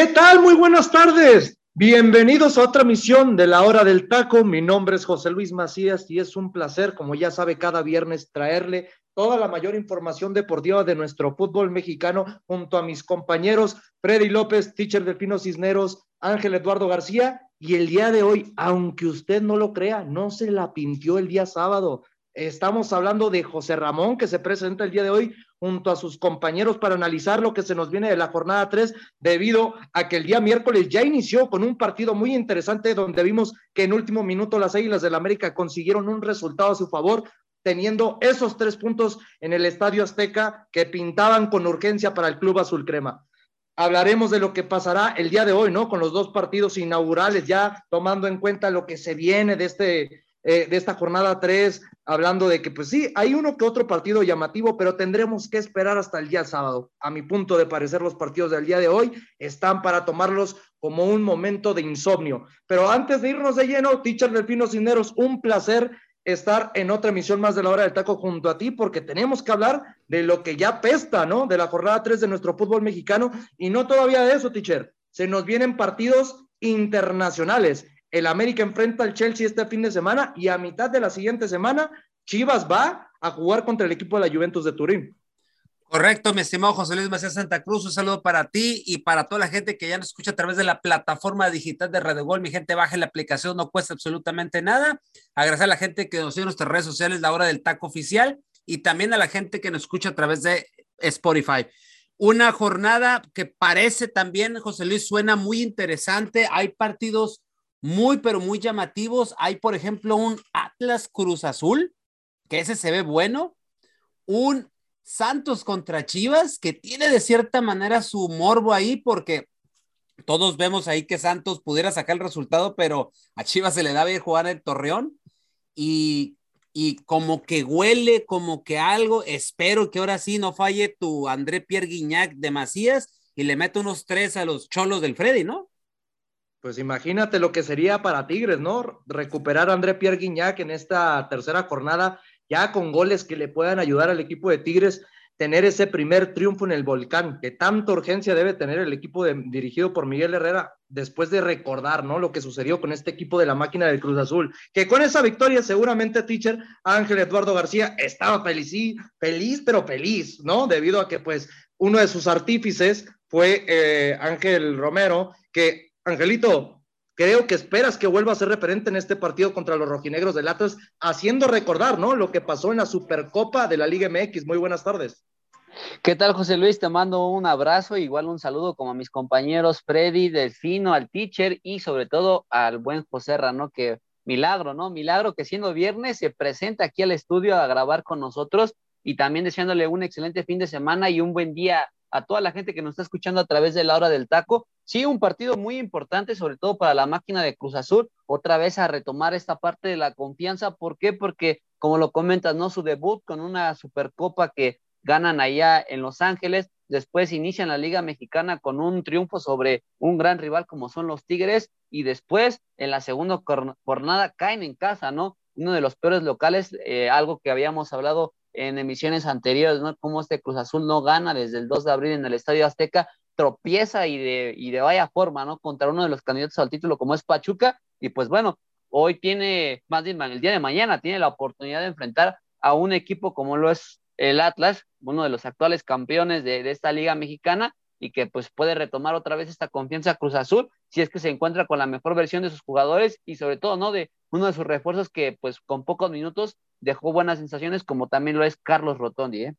¿Qué tal? Muy buenas tardes. Bienvenidos a otra misión de la hora del taco. Mi nombre es José Luis Macías y es un placer, como ya sabe, cada viernes traerle toda la mayor información deportiva de nuestro fútbol mexicano junto a mis compañeros Freddy López, teacher Delfino Cisneros, Ángel Eduardo García. Y el día de hoy, aunque usted no lo crea, no se la pintió el día sábado. Estamos hablando de José Ramón, que se presenta el día de hoy junto a sus compañeros para analizar lo que se nos viene de la jornada 3, debido a que el día miércoles ya inició con un partido muy interesante donde vimos que en último minuto las Águilas del la América consiguieron un resultado a su favor, teniendo esos tres puntos en el Estadio Azteca que pintaban con urgencia para el Club Azul Crema. Hablaremos de lo que pasará el día de hoy, ¿no? Con los dos partidos inaugurales, ya tomando en cuenta lo que se viene de este eh, de esta jornada 3, hablando de que, pues sí, hay uno que otro partido llamativo, pero tendremos que esperar hasta el día sábado. A mi punto de parecer, los partidos del día de hoy están para tomarlos como un momento de insomnio. Pero antes de irnos de lleno, Teacher Delfino Cineros, un placer estar en otra emisión más de la hora del taco junto a ti, porque tenemos que hablar de lo que ya pesta, ¿no? De la jornada 3 de nuestro fútbol mexicano, y no todavía de eso, teacher. Se nos vienen partidos internacionales el América enfrenta al Chelsea este fin de semana y a mitad de la siguiente semana Chivas va a jugar contra el equipo de la Juventus de Turín. Correcto, mi estimado José Luis Macías Santa Cruz, un saludo para ti y para toda la gente que ya nos escucha a través de la plataforma digital de Radio Gol. Mi gente, baje la aplicación, no cuesta absolutamente nada. Agradecer a la gente que nos sigue en nuestras redes sociales, la hora del taco oficial, y también a la gente que nos escucha a través de Spotify. Una jornada que parece también, José Luis, suena muy interesante. Hay partidos muy, pero muy llamativos. Hay, por ejemplo, un Atlas Cruz Azul, que ese se ve bueno. Un Santos contra Chivas, que tiene de cierta manera su morbo ahí, porque todos vemos ahí que Santos pudiera sacar el resultado, pero a Chivas se le da bien jugar el Torreón. Y, y como que huele, como que algo. Espero que ahora sí no falle tu André Pierre Guignac de Macías y le mete unos tres a los cholos del Freddy, ¿no? Pues imagínate lo que sería para Tigres, ¿no? Recuperar a André Pierre Guignac en esta tercera jornada, ya con goles que le puedan ayudar al equipo de Tigres tener ese primer triunfo en el volcán, que tanta urgencia debe tener el equipo dirigido por Miguel Herrera, después de recordar, ¿no? Lo que sucedió con este equipo de la máquina del Cruz Azul, que con esa victoria seguramente, teacher, Ángel Eduardo García estaba feliz, feliz, pero feliz, ¿no? Debido a que, pues, uno de sus artífices fue eh, Ángel Romero, que Angelito, creo que esperas que vuelva a ser referente en este partido contra los rojinegros del Atlas, haciendo recordar, ¿no? Lo que pasó en la Supercopa de la Liga MX. Muy buenas tardes. ¿Qué tal, José Luis? Te mando un abrazo, igual un saludo como a mis compañeros Freddy, Delfino, al teacher y sobre todo al buen José Rano, que milagro, ¿no? Milagro que siendo viernes se presenta aquí al estudio a grabar con nosotros y también deseándole un excelente fin de semana y un buen día a toda la gente que nos está escuchando a través de la hora del taco. Sí, un partido muy importante, sobre todo para la máquina de Cruz Azul, otra vez a retomar esta parte de la confianza. ¿Por qué? Porque, como lo comentas, ¿no? Su debut con una supercopa que ganan allá en Los Ángeles, después inician la Liga Mexicana con un triunfo sobre un gran rival como son los Tigres, y después en la segunda jornada caen en casa, ¿no? Uno de los peores locales, eh, algo que habíamos hablado en emisiones anteriores, ¿no? Cómo este Cruz Azul no gana desde el 2 de abril en el Estadio Azteca, tropieza y de, y de vaya forma, ¿no? Contra uno de los candidatos al título como es Pachuca, y pues bueno, hoy tiene, más bien el día de mañana, tiene la oportunidad de enfrentar a un equipo como lo es el Atlas, uno de los actuales campeones de, de esta liga mexicana, y que pues puede retomar otra vez esta confianza Cruz Azul si es que se encuentra con la mejor versión de sus jugadores y sobre todo, ¿no? De uno de sus refuerzos que pues con pocos minutos dejó buenas sensaciones, como también lo es Carlos Rotondi. ¿eh?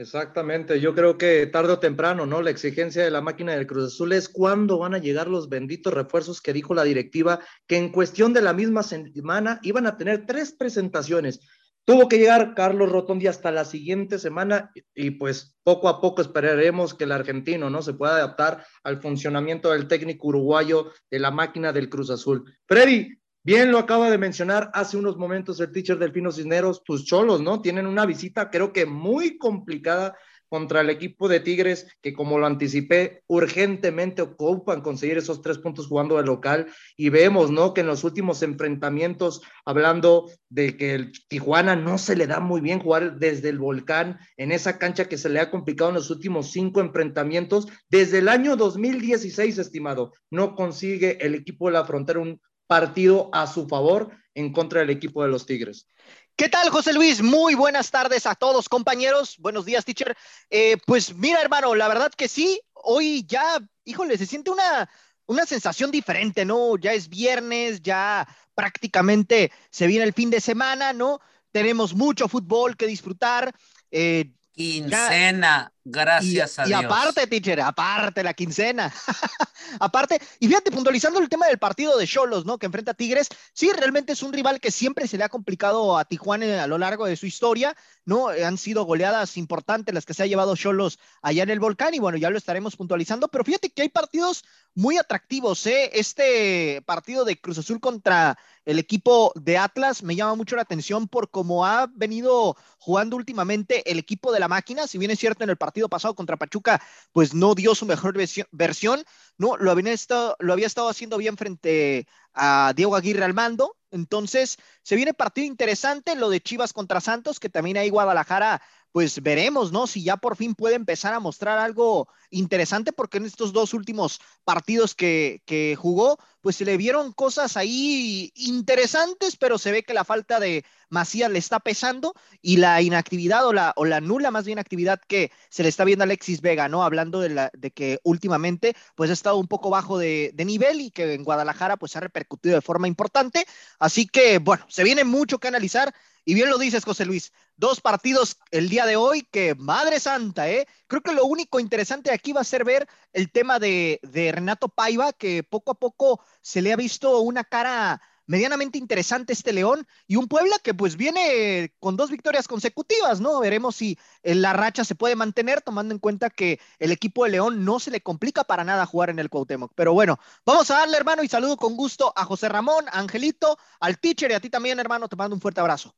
Exactamente, yo creo que tarde o temprano, ¿no? La exigencia de la máquina del Cruz Azul es cuándo van a llegar los benditos refuerzos que dijo la directiva, que en cuestión de la misma semana iban a tener tres presentaciones. Tuvo que llegar Carlos Rotondi hasta la siguiente semana y pues poco a poco esperaremos que el argentino no se pueda adaptar al funcionamiento del técnico uruguayo de la máquina del Cruz Azul. Freddy, bien lo acaba de mencionar hace unos momentos el teacher Delfino Cisneros, tus cholos, ¿no? Tienen una visita creo que muy complicada contra el equipo de Tigres, que como lo anticipé, urgentemente ocupan conseguir esos tres puntos jugando de local. Y vemos, ¿no? Que en los últimos enfrentamientos, hablando de que el Tijuana no se le da muy bien jugar desde el volcán, en esa cancha que se le ha complicado en los últimos cinco enfrentamientos, desde el año 2016, estimado, no consigue el equipo de la frontera un partido a su favor en contra del equipo de los Tigres. ¿Qué tal, José Luis? Muy buenas tardes a todos, compañeros. Buenos días, teacher. Eh, pues mira, hermano, la verdad que sí, hoy ya, híjole, se siente una, una sensación diferente, ¿no? Ya es viernes, ya prácticamente se viene el fin de semana, ¿no? Tenemos mucho fútbol que disfrutar. Eh, Quincena, gracias a Dios. Y aparte, teacher, aparte la quincena. aparte, y fíjate, puntualizando el tema del partido de Cholos, ¿no? Que enfrenta a Tigres, sí, realmente es un rival que siempre se le ha complicado a Tijuana a lo largo de su historia, ¿no? Han sido goleadas importantes las que se ha llevado Cholos allá en el volcán, y bueno, ya lo estaremos puntualizando, pero fíjate que hay partidos muy atractivos, ¿eh? Este partido de Cruz Azul contra el equipo de Atlas me llama mucho la atención por cómo ha venido jugando últimamente el equipo de la máquina. Si bien es cierto, en el partido pasado contra Pachuca, pues no dio su mejor versión, no lo había estado, lo había estado haciendo bien frente a Diego Aguirre al mando. Entonces, se viene partido interesante, lo de Chivas contra Santos, que también ahí Guadalajara pues veremos, ¿no? Si ya por fin puede empezar a mostrar algo interesante, porque en estos dos últimos partidos que, que, jugó, pues se le vieron cosas ahí interesantes, pero se ve que la falta de Macías le está pesando y la inactividad o la, o la nula más bien actividad que se le está viendo a Alexis Vega, ¿no? Hablando de, la, de que últimamente pues ha estado un poco bajo de, nivel y que en Guadalajara pues ha repercutido de forma importante. Así que, bueno, se viene mucho que analizar. Y bien lo dices, José Luis, dos partidos el día de hoy que, madre santa, ¿eh? Creo que lo único interesante aquí va a ser ver el tema de, Renato Paiva, que poco a poco se le ha visto una cara medianamente interesante este León y un Puebla que pues viene con dos victorias consecutivas, ¿no? Veremos si la racha se puede mantener tomando en cuenta que el equipo de León no se le complica para nada jugar en el Cuauhtémoc. Pero bueno, vamos a darle hermano y saludo con gusto a José Ramón, a Angelito, al teacher y a ti también hermano, te mando un fuerte abrazo.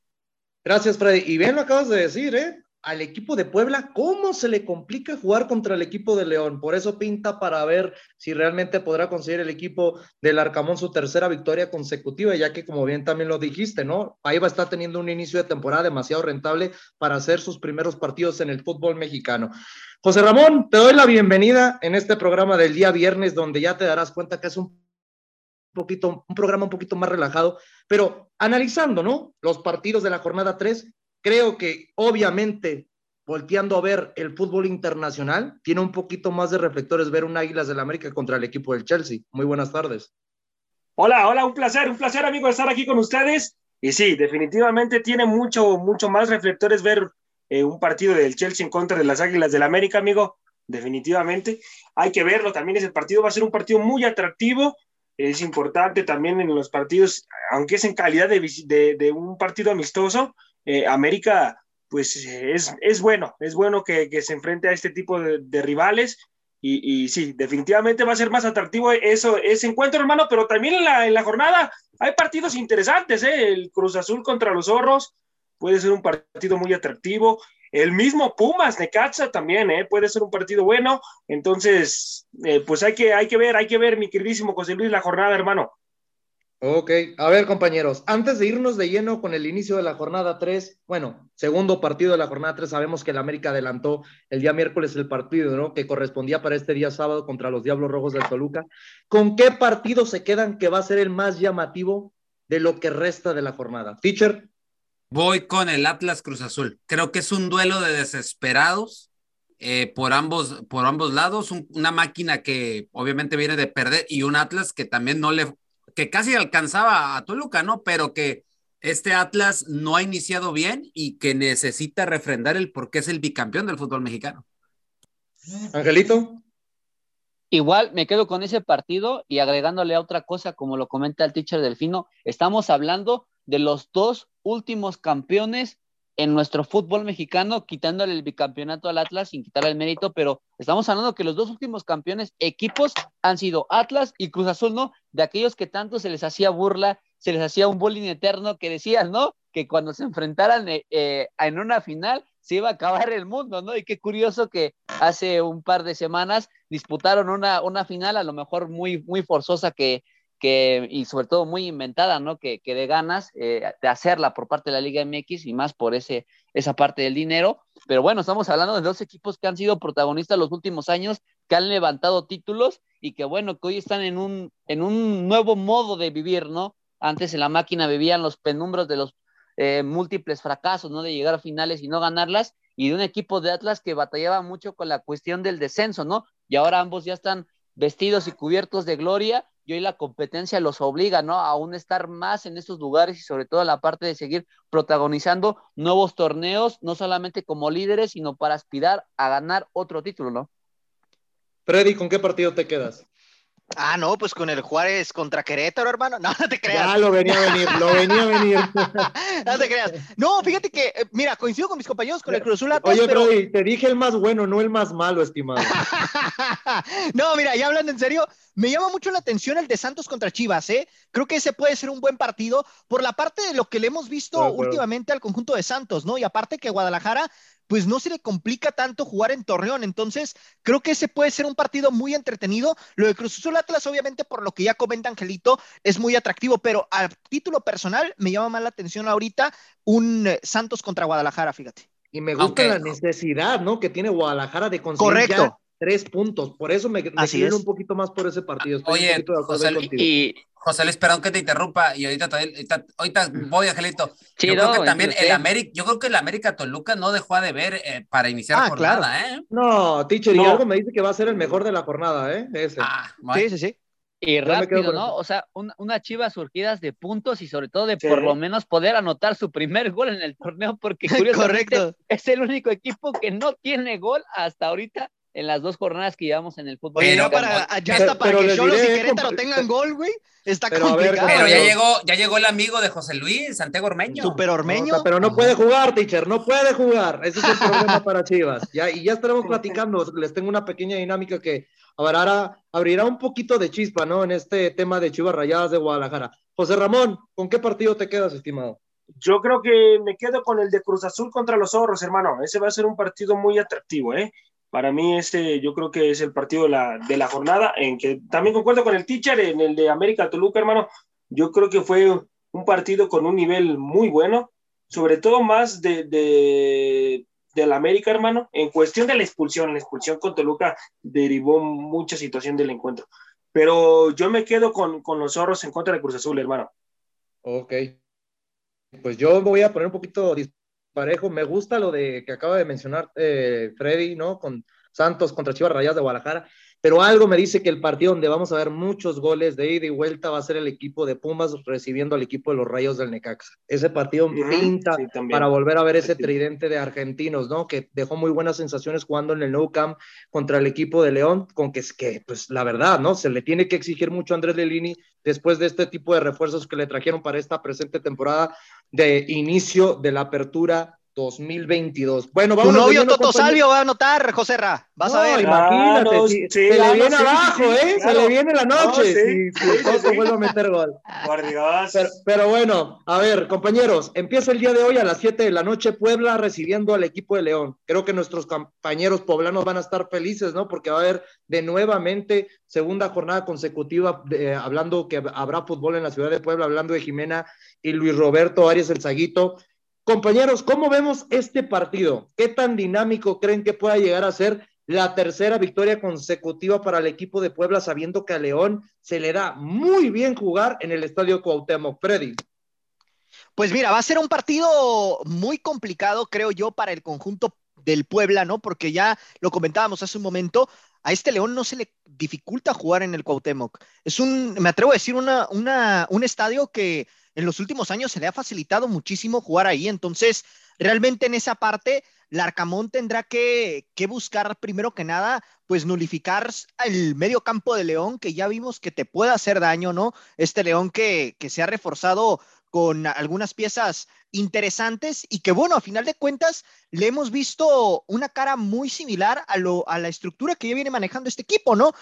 Gracias, Freddy. Y bien lo acabas de decir, ¿eh? Al equipo de Puebla, ¿cómo se le complica jugar contra el equipo de León? Por eso pinta para ver si realmente podrá conseguir el equipo del Arcamón su tercera victoria consecutiva, ya que como bien también lo dijiste, ¿no? Ahí va a estar teniendo un inicio de temporada demasiado rentable para hacer sus primeros partidos en el fútbol mexicano. José Ramón, te doy la bienvenida en este programa del día viernes, donde ya te darás cuenta que es un poquito, un programa un poquito más relajado, pero analizando, ¿no? Los partidos de la jornada 3, creo que obviamente volteando a ver el fútbol internacional, tiene un poquito más de reflectores ver un Águilas del América contra el equipo del Chelsea. Muy buenas tardes. Hola, hola, un placer, un placer amigo estar aquí con ustedes. Y sí, definitivamente tiene mucho, mucho más reflectores ver eh, un partido del Chelsea en contra de las Águilas del América, amigo. Definitivamente. Hay que verlo, también ese partido va a ser un partido muy atractivo es importante también en los partidos, aunque es en calidad de, un partido amistoso, eh, América pues es, es, bueno, es bueno que, se enfrente a este tipo de, rivales y, sí, definitivamente va a ser más atractivo eso, ese encuentro, hermano, pero también en la, en la jornada hay partidos interesantes, ¿eh? el Cruz Azul contra los Zorros puede ser un partido muy atractivo, el mismo Pumas, Necaxa también, ¿eh? puede ser un partido bueno. Entonces, eh, pues hay que, hay que ver, hay que ver, mi queridísimo José Luis, la jornada, hermano. Ok, a ver compañeros, antes de irnos de lleno con el inicio de la jornada 3, bueno, segundo partido de la jornada 3, sabemos que el América adelantó el día miércoles el partido, ¿no? Que correspondía para este día sábado contra los Diablos Rojos del Toluca. ¿Con qué partido se quedan que va a ser el más llamativo de lo que resta de la jornada? Teacher. Voy con el Atlas Cruz Azul. Creo que es un duelo de desesperados eh, por, ambos, por ambos lados. una máquina que obviamente viene de perder y un Atlas que también no le, que casi alcanzaba a Toluca, ¿no? Pero que este Atlas no ha iniciado bien y que necesita refrendar el por qué es el bicampeón del fútbol mexicano. Angelito. Igual me quedo con ese partido y agregándole a otra cosa, como lo comenta el teacher Delfino, estamos hablando de los dos últimos campeones en nuestro fútbol mexicano, quitándole el bicampeonato al Atlas sin quitarle el mérito, pero estamos hablando que los dos últimos campeones equipos han sido Atlas y Cruz Azul, ¿no? De aquellos que tanto se les hacía burla, se les hacía un bullying eterno que decían, ¿no? Que cuando se enfrentaran eh, eh, en una final se iba a acabar el mundo, ¿no? Y qué curioso que hace un par de semanas disputaron una, una final a lo mejor muy, muy forzosa que, que, y sobre todo muy inventada, ¿no? Que, que de ganas eh, de hacerla por parte de la Liga MX y más por ese, esa parte del dinero. Pero bueno, estamos hablando de dos equipos que han sido protagonistas los últimos años, que han levantado títulos y que bueno, que hoy están en un, en un nuevo modo de vivir, ¿no? Antes en la máquina vivían los penumbros de los eh, múltiples fracasos, ¿no? De llegar a finales y no ganarlas, y de un equipo de Atlas que batallaba mucho con la cuestión del descenso, ¿no? Y ahora ambos ya están vestidos y cubiertos de gloria, y hoy la competencia los obliga, ¿no? A aún estar más en esos lugares y sobre todo la parte de seguir protagonizando nuevos torneos, no solamente como líderes, sino para aspirar a ganar otro título, ¿no? Freddy, ¿con qué partido te quedas? Ah, no, pues con el Juárez contra Querétaro, hermano. No, no te creas. Ya lo venía a venir, lo venía a venir. no te creas. No, fíjate que, eh, mira, coincido con mis compañeros con el Cruz Azul Oye, pero... te dije el más bueno, no el más malo, estimado. no, mira, ya hablando en serio, me llama mucho la atención el de Santos contra Chivas, ¿eh? Creo que ese puede ser un buen partido por la parte de lo que le hemos visto últimamente al conjunto de Santos, ¿no? Y aparte que Guadalajara pues no se le complica tanto jugar en Torreón. Entonces, creo que ese puede ser un partido muy entretenido. Lo de Cruz Azul Atlas, obviamente, por lo que ya comenta Angelito, es muy atractivo, pero a título personal me llama más la atención ahorita un eh, Santos contra Guadalajara, fíjate. Y me gusta la necesidad, ¿no? Que tiene Guadalajara de conseguir Correcto. Tres puntos. Por eso me, me un poquito más por ese partido. Estoy Oye, un poquito de y, José Luis, perdón que te interrumpa y ahorita, ahorita, voy, Angelito. yo creo que también el América, yo creo que el América Toluca no dejó de ver eh, para iniciar la ah, jornada, ¿eh? No, teacher, y algo me dice que va a ser el mejor de la jornada, ¿eh? Ese. Ah, Sí, sí, sí. Y rápido, ¿no? O sea, una chivas surgidas de puntos y sobre todo de por lo menos poder anotar su primer gol en el torneo, porque curiosamente es el único equipo que no tiene gol hasta ahorita en las dos jornadas que llevamos en el fútbol. Pero para, ya está para que Cholos y Querétaro tengan gol, güey. Está pero complicado. pero ya llegó, ya llegó el amigo de José Luis, Santiago Ormeño. Super Ormeño. pero no puede jugar, teacher, no puede jugar. Ese es el problema para Chivas. Ya, y ya estaremos platicando. Les tengo una pequeña dinámica que abrirá, abrirá un poquito de chispa, ¿no? En este tema de Chivas Rayadas de Guadalajara. José Ramón, ¿con qué partido te quedas, estimado? Yo creo que me quedo con el de Cruz Azul contra los Zorros, hermano. Ese va a ser un partido muy atractivo, ¿eh? Para mí este yo creo que es el partido de la, jornada, en que también concuerdo con el teacher, en el de América Toluca, hermano. Yo creo que fue un partido con un nivel muy bueno, sobre todo más de, de, la América, hermano. En cuestión de la expulsión, la expulsión con Toluca derivó mucha situación del encuentro. Pero yo me quedo con, con los zorros en contra de Cruz Azul, hermano. Ok. Pues yo voy a poner un poquito parejo. Me gusta lo de que acaba de mencionar eh, Freddy, ¿no? Con Santos contra Chivas Rayadas de Guadalajara. Pero algo me dice que el partido donde vamos a ver muchos goles de ida y vuelta va a ser el equipo de Pumas recibiendo al equipo de los Rayos del Necaxa. Ese partido pinta para volver a ver ese tridente de argentinos, ¿no? Que dejó muy buenas sensaciones jugando en el Nou Camp contra el equipo de León, con que es que, pues la verdad, ¿no? Se le tiene que exigir mucho a Andrés Lelini después de este tipo de refuerzos que le trajeron para esta presente temporada de inicio de la apertura 2022. Bueno, vamos. Tu novio Toto Salvio va a anotar, José Ra. Vas a ver. Imagínate, se le viene abajo, ¿eh? Se le viene la noche. si, Toto vuelve a meter gol. Por Dios. Pero, bueno, a ver, compañeros, empieza el día de hoy a las 7 de la noche Puebla recibiendo al equipo de León. Creo que nuestros compañeros poblanos van a estar felices, ¿no? Porque va a haber de nuevamente segunda jornada consecutiva, hablando que habrá fútbol en la ciudad de Puebla, hablando de Jimena y Luis Roberto Arias el Zaguito. Compañeros, ¿cómo vemos este partido? ¿Qué tan dinámico creen que pueda llegar a ser la tercera victoria consecutiva para el equipo de Puebla, sabiendo que a León se le da muy bien jugar en el estadio Cuauhtémoc? Freddy. Pues mira, va a ser un partido muy complicado, creo yo, para el conjunto del Puebla, ¿no? Porque ya lo comentábamos hace un momento, a este León no se le dificulta jugar en el Cuauhtémoc. Es un, me atrevo a decir, un estadio que en los últimos años se le ha facilitado muchísimo jugar ahí. Entonces, realmente en esa parte, Larcamón tendrá que, buscar primero que nada, pues nulificar el medio campo de León, que ya vimos que te puede hacer daño, ¿no? Este León que, que se ha reforzado con algunas piezas interesantes y que bueno, a final de cuentas le hemos visto una cara muy similar a, lo, a la estructura que ya viene manejando este equipo, ¿no?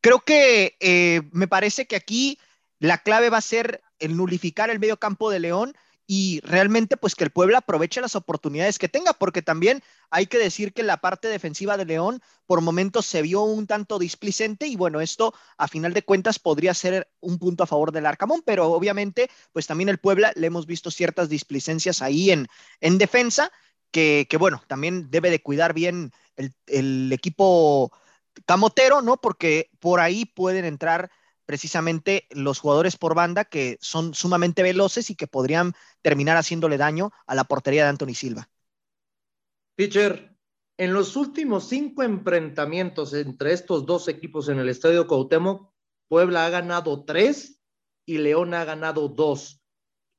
Creo que eh, me parece que aquí la clave va a ser el nulificar el medio campo de León y realmente pues que el Puebla aproveche las oportunidades que tenga, porque también hay que decir que la parte defensiva de León por momentos se vio un tanto displicente y bueno, esto a final de cuentas podría ser un punto a favor del Arcamón, pero obviamente pues también el Puebla le hemos visto ciertas displicencias ahí en, en defensa, que, que bueno, también debe de cuidar bien el, el equipo camotero, ¿no? Porque por ahí pueden entrar precisamente los jugadores por banda que son sumamente veloces y que podrían terminar haciéndole daño a la portería de Anthony Silva. Pitcher, en los últimos cinco enfrentamientos entre estos dos equipos en el Estadio Cuauhtémoc, Puebla ha ganado tres y León ha ganado dos.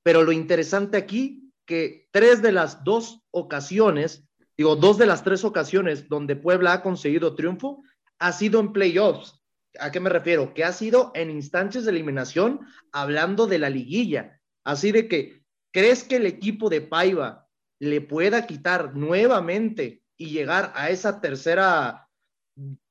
Pero lo interesante aquí, que tres de las dos ocasiones, digo, dos de las tres ocasiones donde Puebla ha conseguido triunfo, ha sido en playoffs. ¿A qué me refiero? Que ha sido en instancias de eliminación, hablando de la liguilla. Así de que, ¿crees que el equipo de Paiva le pueda quitar nuevamente y llegar a esa tercera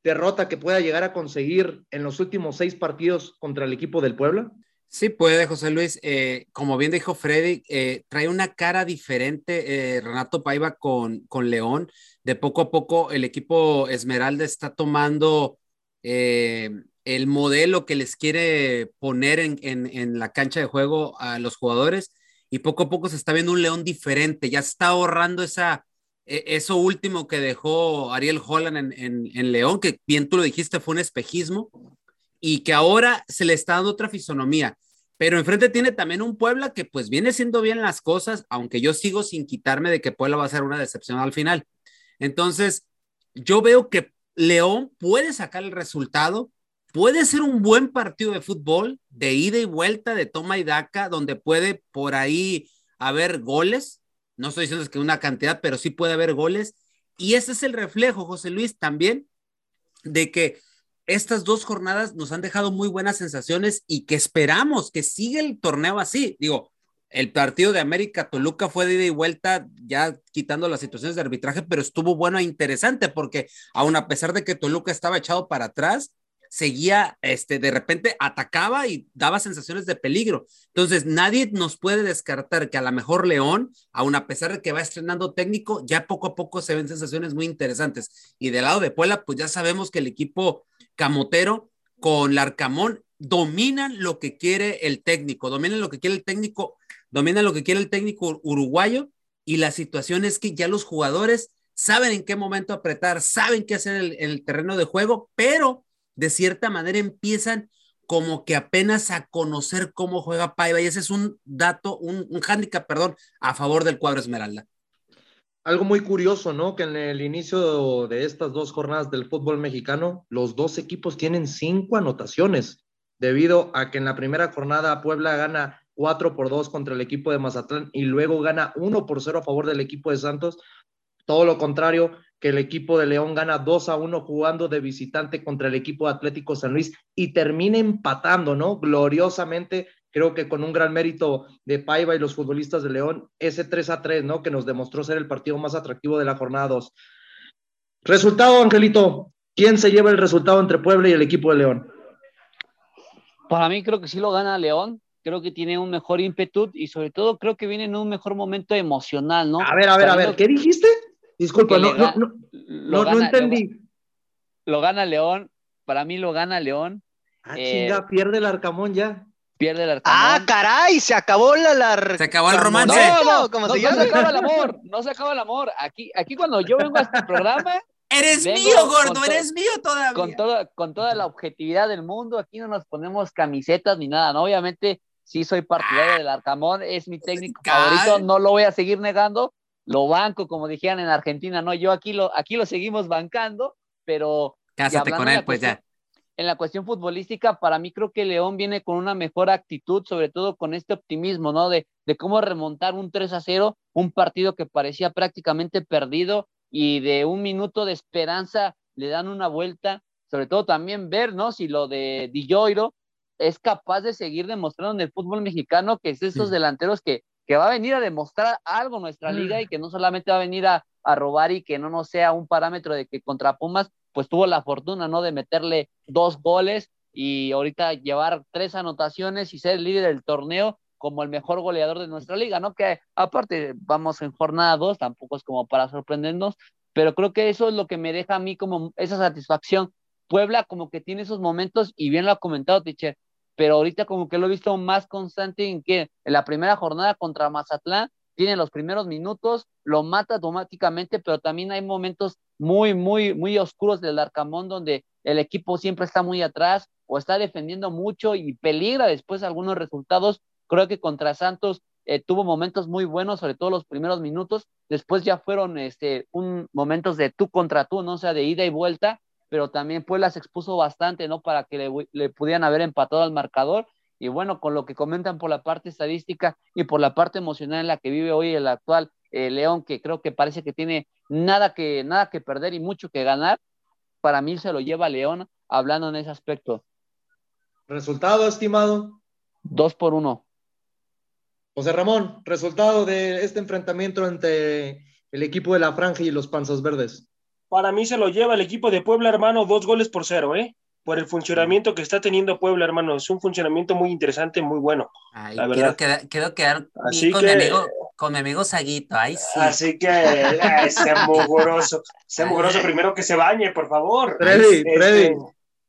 derrota que pueda llegar a conseguir en los últimos seis partidos contra el equipo del Puebla? Sí puede, José Luis. Eh, como bien dijo Freddy, eh, trae una cara diferente eh, Renato Paiva con, con León. De poco a poco el equipo Esmeralda está tomando eh, el modelo que les quiere poner en, en, la cancha de juego a los jugadores y poco a poco se está viendo un León diferente, ya está ahorrando esa, e, eso último que dejó Ariel Holland en, en, León, que bien tú lo dijiste, fue un espejismo y que ahora se le está dando otra fisonomía. Pero enfrente tiene también un Puebla que pues viene siendo bien las cosas, aunque yo sigo sin quitarme de que Puebla va a ser una decepción al final. Entonces, yo veo que León puede sacar el resultado, puede ser un buen partido de fútbol, de ida y vuelta, de toma y daca, donde puede por ahí haber goles. No estoy diciendo que una cantidad, pero sí puede haber goles. Y ese es el reflejo, José Luis, también de que estas dos jornadas nos han dejado muy buenas sensaciones y que esperamos que siga el torneo así. Digo, el partido de América Toluca fue de ida y vuelta, ya quitando las situaciones de arbitraje, pero estuvo bueno e interesante porque aun a pesar de que Toluca estaba echado para atrás, seguía, este, de repente atacaba y daba sensaciones de peligro. Entonces, nadie nos puede descartar que a lo mejor León, aun a pesar de que va estrenando técnico, ya poco a poco se ven sensaciones muy interesantes. Y del lado de Puebla, pues ya sabemos que el equipo camotero con Larcamón dominan lo que quiere el técnico, dominan lo que quiere el técnico domina lo que quiere el técnico uruguayo y la situación es que ya los jugadores saben en qué momento apretar, saben qué hacer en el, terreno de juego, pero de cierta manera empiezan como que apenas a conocer cómo juega Paiva y ese es un dato, un, un hándicap, perdón, a favor del cuadro Esmeralda. Algo muy curioso, ¿no? Que en el inicio de estas dos jornadas del fútbol mexicano, los dos equipos tienen cinco anotaciones, debido a que en la primera jornada Puebla gana 4 por 2 contra el equipo de Mazatlán y luego gana 1 por 0 a favor del equipo de Santos. Todo lo contrario, que el equipo de León gana 2 a 1 jugando de visitante contra el equipo de Atlético San Luis y termina empatando, ¿no? Gloriosamente, creo que con un gran mérito de Paiva y los futbolistas de León, ese 3 a 3, ¿no? Que nos demostró ser el partido más atractivo de la jornada 2. Resultado, Angelito, ¿quién se lleva el resultado entre Puebla y el equipo de León? Para mí creo que sí lo gana León, creo que tiene un mejor ímpetu y sobre todo creo que viene en un mejor momento emocional, ¿no? A ver, a ver, a ver, ¿qué dijiste? Disculpa, no, no, no, entendí. Lo, gana León, para mí lo gana León. Ah, eh, chinga, pierde el Arcamón ya. Pierde el Arcamón. Ah, caray, se acabó la, la... Se acabó el romance. No, no, no, se, no se acaba el amor, no se acaba el amor. Aquí, aquí cuando yo vengo a este programa, Eres mío, gordo, eres mío todavía. Con toda, con toda la objetividad del mundo, aquí no nos ponemos camisetas ni nada, ¿no? Obviamente sí soy partidario del Arcamón, es mi técnico favorito, no lo voy a seguir negando, lo banco, como dijeron en Argentina, no, yo aquí lo, aquí lo seguimos bancando, pero... Cásate con él, pues ya. En la cuestión futbolística, para mí creo que León viene con una mejor actitud, sobre todo con este optimismo, ¿no? De, de cómo remontar un 3 a 0, un partido que parecía prácticamente perdido y de un minuto de esperanza le dan una vuelta, sobre todo también ver, ¿no? Si lo de Di es capaz de seguir demostrando en el fútbol mexicano que es estos delanteros que, que va a venir a demostrar algo nuestra mm. liga y que no solamente va a venir a, a robar y que no nos sea un parámetro de que contra Pumas pues tuvo la fortuna, ¿no? De meterle dos goles y ahorita llevar tres anotaciones y ser el líder del torneo como el mejor goleador de nuestra liga, ¿no? Que aparte vamos en jornada dos, tampoco es como para sorprendernos, pero creo que eso es lo que me deja a mí como esa satisfacción. Puebla como que tiene esos momentos y bien lo ha comentado Ticher, pero ahorita como que lo he visto más constante en que en la primera jornada contra Mazatlán tiene los primeros minutos, lo mata automáticamente, pero también hay momentos muy, muy, muy oscuros del Arcamón donde el equipo siempre está muy atrás o está defendiendo mucho y peligra después algunos resultados. Creo que contra Santos eh, tuvo momentos muy buenos, sobre todo los primeros minutos. Después ya fueron este, un, momentos de tú contra tú, ¿no? O sea, de ida y vuelta, pero también Puebla se expuso bastante, ¿no? Para que le, le pudieran haber empatado al marcador. Y bueno, con lo que comentan por la parte estadística y por la parte emocional en la que vive hoy el actual eh, León, que creo que parece que tiene nada que, nada que perder y mucho que ganar, para mí se lo lleva León hablando en ese aspecto. Resultado, estimado. Dos por uno. José Ramón, resultado de este enfrentamiento entre el equipo de la Franja y los Panzas Verdes. Para mí se lo lleva el equipo de Puebla, hermano, dos goles por cero, ¿eh? Por el funcionamiento que está teniendo Puebla, hermano. Es un funcionamiento muy interesante, muy bueno. la verdad. Quiero quedar, Así con, mi amigo, con mi amigo Saguito. Ay, sí. Así que ese mugroso, ese mugroso primero que se bañe, por favor. Freddy, este, Freddy,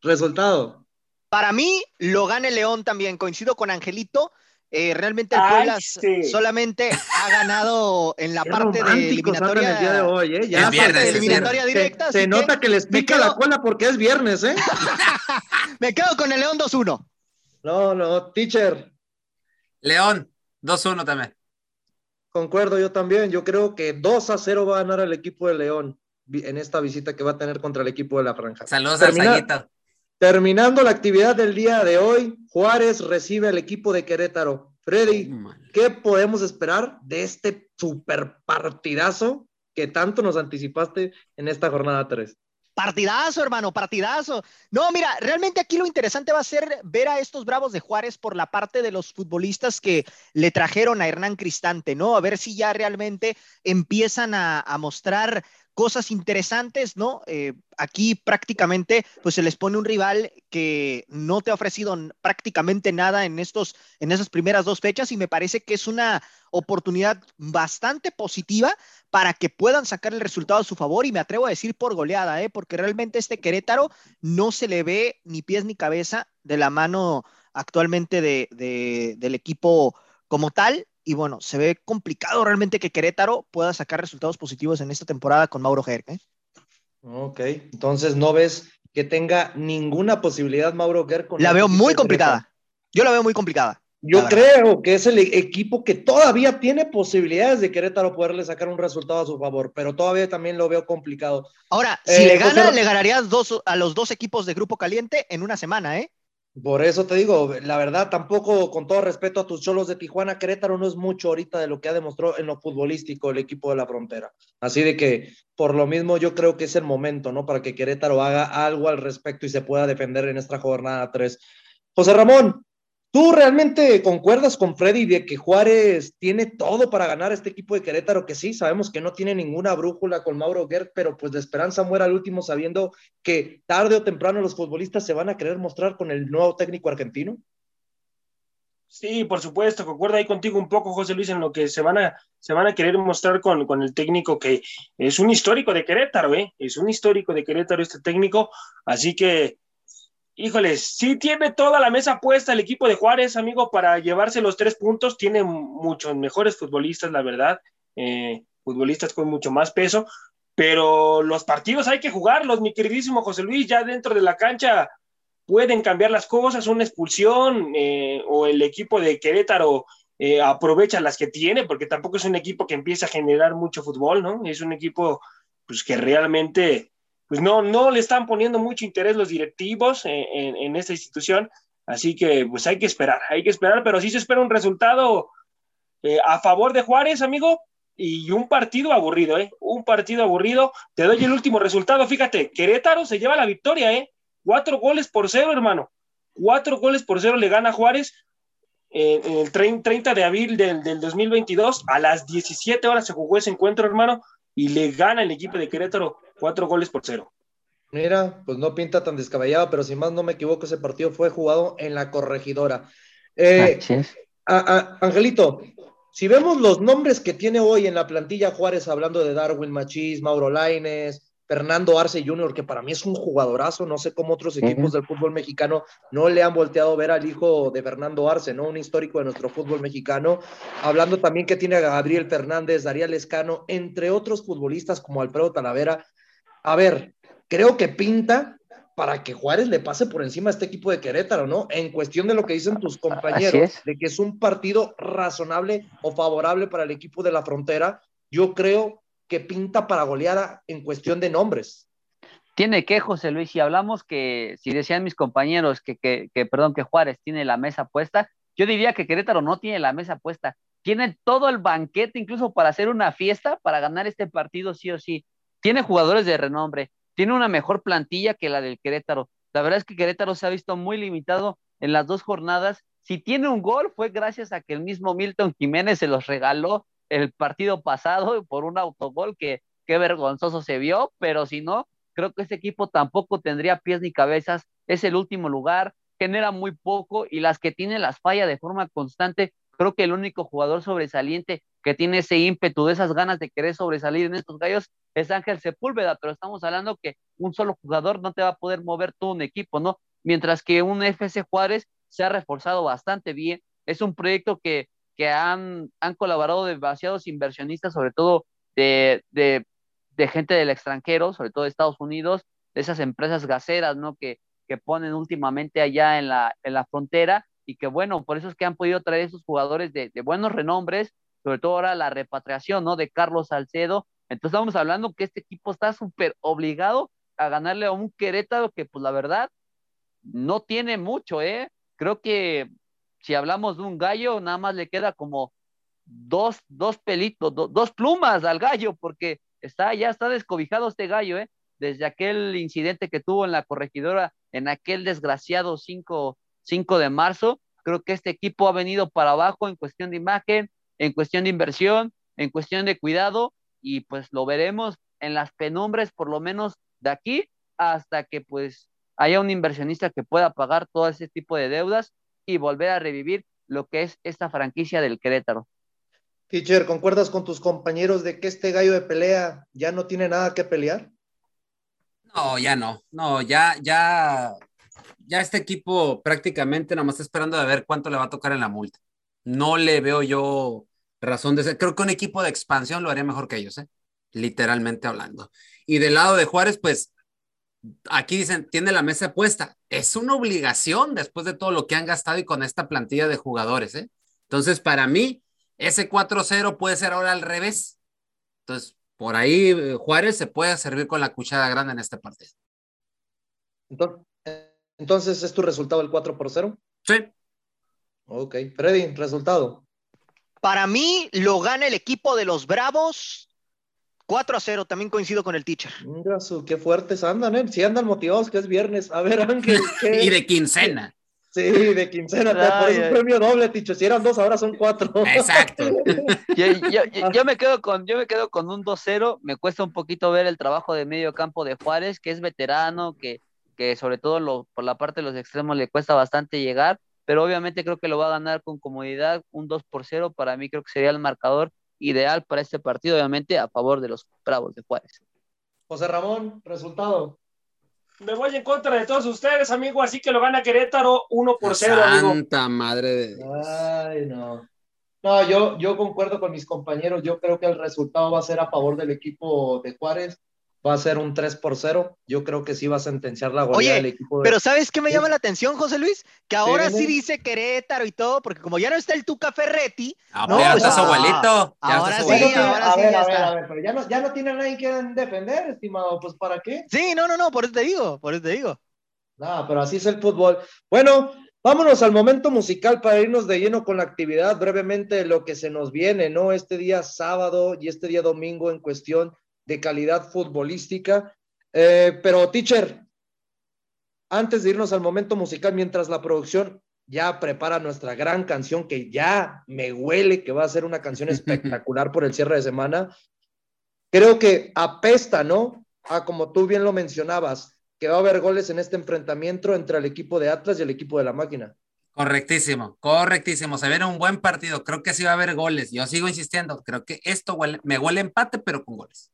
resultado. Para mí, lo gana el León también. Coincido con Angelito. Eh, realmente el Puebla solamente ha ganado en la parte de eliminatoria. día de hoy, ¿eh? Ya eliminatoria directa. Se, nota que les pica la cola porque es viernes, ¿eh? me quedo con el León 2-1. No, no, teacher. León, 2-1 también. Concuerdo yo también. Yo creo que 2 a 0 va a ganar el equipo de León en esta visita que va a tener contra el equipo de la Franja. Saludos a Saguito. Terminando la actividad del día de hoy, Juárez recibe al equipo de Querétaro. Freddy, ¿qué podemos esperar de este super partidazo que tanto nos anticipaste en esta jornada 3? Partidazo, hermano, partidazo. No, mira, realmente aquí lo interesante va a ser ver a estos Bravos de Juárez por la parte de los futbolistas que le trajeron a Hernán Cristante, ¿no? A ver si ya realmente empiezan a, a mostrar cosas interesantes, ¿no? Eh, aquí prácticamente pues se les pone un rival que no te ha ofrecido prácticamente nada en estos en esas primeras dos fechas y me parece que es una oportunidad bastante positiva para que puedan sacar el resultado a su favor y me atrevo a decir por goleada, ¿eh? porque realmente este Querétaro no se le ve ni pies ni cabeza de la mano actualmente de, del equipo como tal y bueno, se ve complicado realmente que Querétaro pueda sacar resultados positivos en esta temporada con Mauro Gerg. ¿eh? Ok, entonces no ves que tenga ninguna posibilidad Mauro Gerg La veo muy complicada. Yo la veo muy complicada. Yo creo que es el equipo que todavía tiene posibilidades de Querétaro poderle sacar un resultado a su favor, pero todavía también lo veo complicado. Ahora, si le eh, gana, le ganarías dos, a los dos equipos de Grupo Caliente en una semana, ¿eh? Por eso te digo, la verdad, tampoco, con todo respeto a tus cholos de Tijuana, Querétaro no es mucho ahorita de lo que ha demostrado en lo futbolístico el equipo de la frontera. Así de que, por lo mismo, yo creo que es el momento, ¿no? Para que Querétaro haga algo al respecto y se pueda defender en esta jornada 3. José Ramón, ¿Tú realmente concuerdas con Freddy de que Juárez tiene todo para ganar este equipo de Querétaro? Que sí, sabemos que no tiene ninguna brújula con Mauro Gert, pero pues la esperanza muere al último sabiendo que tarde o temprano los futbolistas se van a querer mostrar con el nuevo técnico argentino. Sí, por supuesto, concuerdo ahí contigo un poco, José Luis, en lo que se van a, se van a querer mostrar con, con el técnico que es un histórico de Querétaro, ¿eh? Es un histórico de Querétaro este técnico, así que híjoles, sí tiene toda la mesa puesta el equipo de Juárez, amigo, para llevarse los tres puntos. Tiene muchos mejores futbolistas, la verdad, eh, futbolistas con mucho más peso, pero los partidos hay que jugarlos, mi queridísimo José Luis, ya dentro de la cancha pueden cambiar las cosas, una expulsión eh, o el equipo de Querétaro eh, aprovecha las que tiene, porque tampoco es un equipo que empieza a generar mucho fútbol, ¿no? Es un equipo pues que realmente pues no, no le están poniendo mucho interés los directivos en, esta institución, así que pues hay que esperar, hay que esperar, pero sí se espera un resultado eh, a favor de Juárez, amigo, y un partido aburrido, ¿eh? Un partido aburrido. Te doy el último resultado, fíjate, Querétaro se lleva la victoria, ¿eh? Cuatro goles por cero, hermano. cuatro goles por cero le gana Juárez en el 30 de abril del, del 2022. A las 17 horas se jugó ese encuentro, hermano, y le gana el equipo de Querétaro cuatro goles por cero. Mira, pues no pinta tan descabellado, pero si más no me equivoco, ese partido fue jugado en la corregidora. Eh, Angelito, si vemos los nombres que tiene hoy en la plantilla Juárez, hablando de Darwin Machís, Mauro Laines, Fernando Arce Jr., que para mí es un jugadorazo, no sé cómo otros equipos del fútbol mexicano no le han volteado a ver al hijo de Fernando Arce, ¿no? Un histórico de nuestro fútbol mexicano. Hablando también que tiene a Gabriel Fernández, Darío Lescano, entre otros futbolistas como Alfredo Talavera. A ver, creo que pinta para que Juárez le pase por encima a este equipo de Querétaro, ¿no? En cuestión de lo que dicen tus compañeros, de que es un partido razonable o favorable para el equipo de la frontera, yo creo que pinta para goleada en cuestión de nombres. Tiene que, José Luis, si hablamos que, si decían mis compañeros que, que, que, perdón, que Juárez tiene la mesa puesta, yo diría que Querétaro no tiene la mesa puesta. Tiene todo el banquete, incluso para hacer una fiesta, para ganar este partido sí o sí. Tiene jugadores de renombre, tiene una mejor plantilla que la del Querétaro. La verdad es que Querétaro se ha visto muy limitado en las dos jornadas. Si tiene un gol, fue gracias a que el mismo Milton Jiménez se los regaló el partido pasado por un autogol que qué vergonzoso se vio, pero si no, creo que este equipo tampoco tendría pies ni cabezas, es el último lugar, genera muy poco y las que tiene las falla de forma constante, creo que el único jugador sobresaliente que tiene ese ímpetu, de esas ganas de querer sobresalir en estos gallos, es Ángel Sepúlveda, pero estamos hablando que un solo jugador no te va a poder mover todo un equipo, ¿no? Mientras que un FC Juárez se ha reforzado bastante bien, es un proyecto que que han, han colaborado demasiados inversionistas, sobre todo de, de, gente del extranjero, sobre todo de Estados Unidos, de esas empresas gaseras, ¿no? Que, que ponen últimamente allá en la, en la frontera y que bueno, por eso es que han podido traer esos jugadores de, de buenos renombres, sobre todo ahora la repatriación, ¿no? De Carlos Salcedo. Entonces estamos hablando que este equipo está súper obligado a ganarle a un Querétaro que pues la verdad no tiene mucho, ¿eh? Creo que si hablamos de un gallo, nada más le queda como dos, dos pelitos, dos plumas al gallo, porque está, ya está descobijado este gallo, ¿eh? Desde aquel incidente que tuvo en la corregidora, en aquel desgraciado 5, 5 de marzo, creo que este equipo ha venido para abajo en cuestión de imagen, en cuestión de inversión, en cuestión de cuidado, y pues lo veremos en las penumbres, por lo menos de aquí, hasta que pues haya un inversionista que pueda pagar todo ese tipo de deudas y volver a revivir lo que es esta franquicia del Querétaro. Teacher, ¿concuerdas con tus compañeros de que este gallo de pelea ya no tiene nada que pelear? No, ya no, no, ya, ya, ya este equipo prácticamente nada más está esperando a ver cuánto le va a tocar en la multa. No le veo yo razón de ser. Creo que un equipo de expansión lo haría mejor que ellos, ¿eh? literalmente hablando. Y del lado de Juárez, pues aquí dicen, tiene la mesa puesta. Es una obligación después de todo lo que han gastado y con esta plantilla de jugadores. ¿eh? Entonces, para mí, ese 4-0 puede ser ahora al revés. Entonces, por ahí eh, Juárez se puede servir con la cuchara grande en este partido. Entonces, ¿es tu resultado el 4 por 0? Sí. Ok. Freddy, resultado. Para mí lo gana el equipo de los Bravos 4 a 0, también coincido con el teacher. Mira, su, qué fuertes andan, ¿eh? Si andan motivados que es viernes. A ver, Ángel. y de quincena. Sí, de quincena. Ay, un premio doble, teacher. Si eran dos, ahora son cuatro. Exacto. yo, yo, yo, me quedo con, yo me quedo con un 2-0. Me cuesta un poquito ver el trabajo de medio campo de Juárez, que es veterano, que, que sobre todo lo, por la parte de los extremos le cuesta bastante llegar. Pero obviamente creo que lo va a ganar con comodidad. Un 2 por 0 para mí creo que sería el marcador ideal para este partido, obviamente, a favor de los Bravos de Juárez. José Ramón, resultado. Me voy en contra de todos ustedes, amigo, así que lo gana Querétaro 1 por 0, amigo. Santa madre de Dios. Ay, no. No, yo, yo concuerdo con mis compañeros. Yo creo que el resultado va a ser a favor del equipo de Juárez va a ser un 3 por 0. Yo creo que sí va a sentenciar la goleada del equipo. Pero ¿sabes qué me llama la atención, José Luis? Que ahora sí, dice Querétaro y todo, porque como ya no está el Tuca Ferretti. Ah, no, ya pues, está su abuelito. ahora sí, ahora sí. A ver, a ver, a ver, pero ya no, ya no tiene nadie que defender, estimado. Pues ¿para qué? Sí, no, no, no, por eso te digo, por eso te digo. No, pero así es el fútbol. Bueno, Vámonos al momento musical para irnos de lleno con la actividad, brevemente lo que se nos viene, ¿no? Este día sábado y este día domingo en cuestión de calidad futbolística. Eh, pero, teacher, antes de irnos al momento musical, mientras la producción ya prepara nuestra gran canción que ya me huele que va a ser una canción espectacular por el cierre de semana, creo que apesta, ¿no? A como tú bien lo mencionabas, que va a haber goles en este enfrentamiento entre el equipo de Atlas y el equipo de la máquina. Correctísimo, correctísimo. Se viene un buen partido. Creo que sí va a haber goles. Yo sigo insistiendo. Creo que esto me huele empate, pero con goles.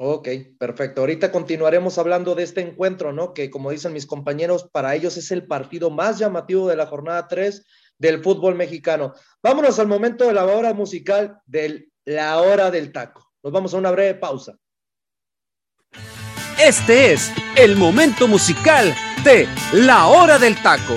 Ok, perfecto. Ahorita continuaremos hablando de este encuentro, ¿no? Que como dicen mis compañeros, para ellos es el partido más llamativo de la jornada 3 del fútbol mexicano. Vámonos al momento de la hora musical de la hora del taco. Nos vamos a una breve pausa. Este es el momento musical de la hora del taco.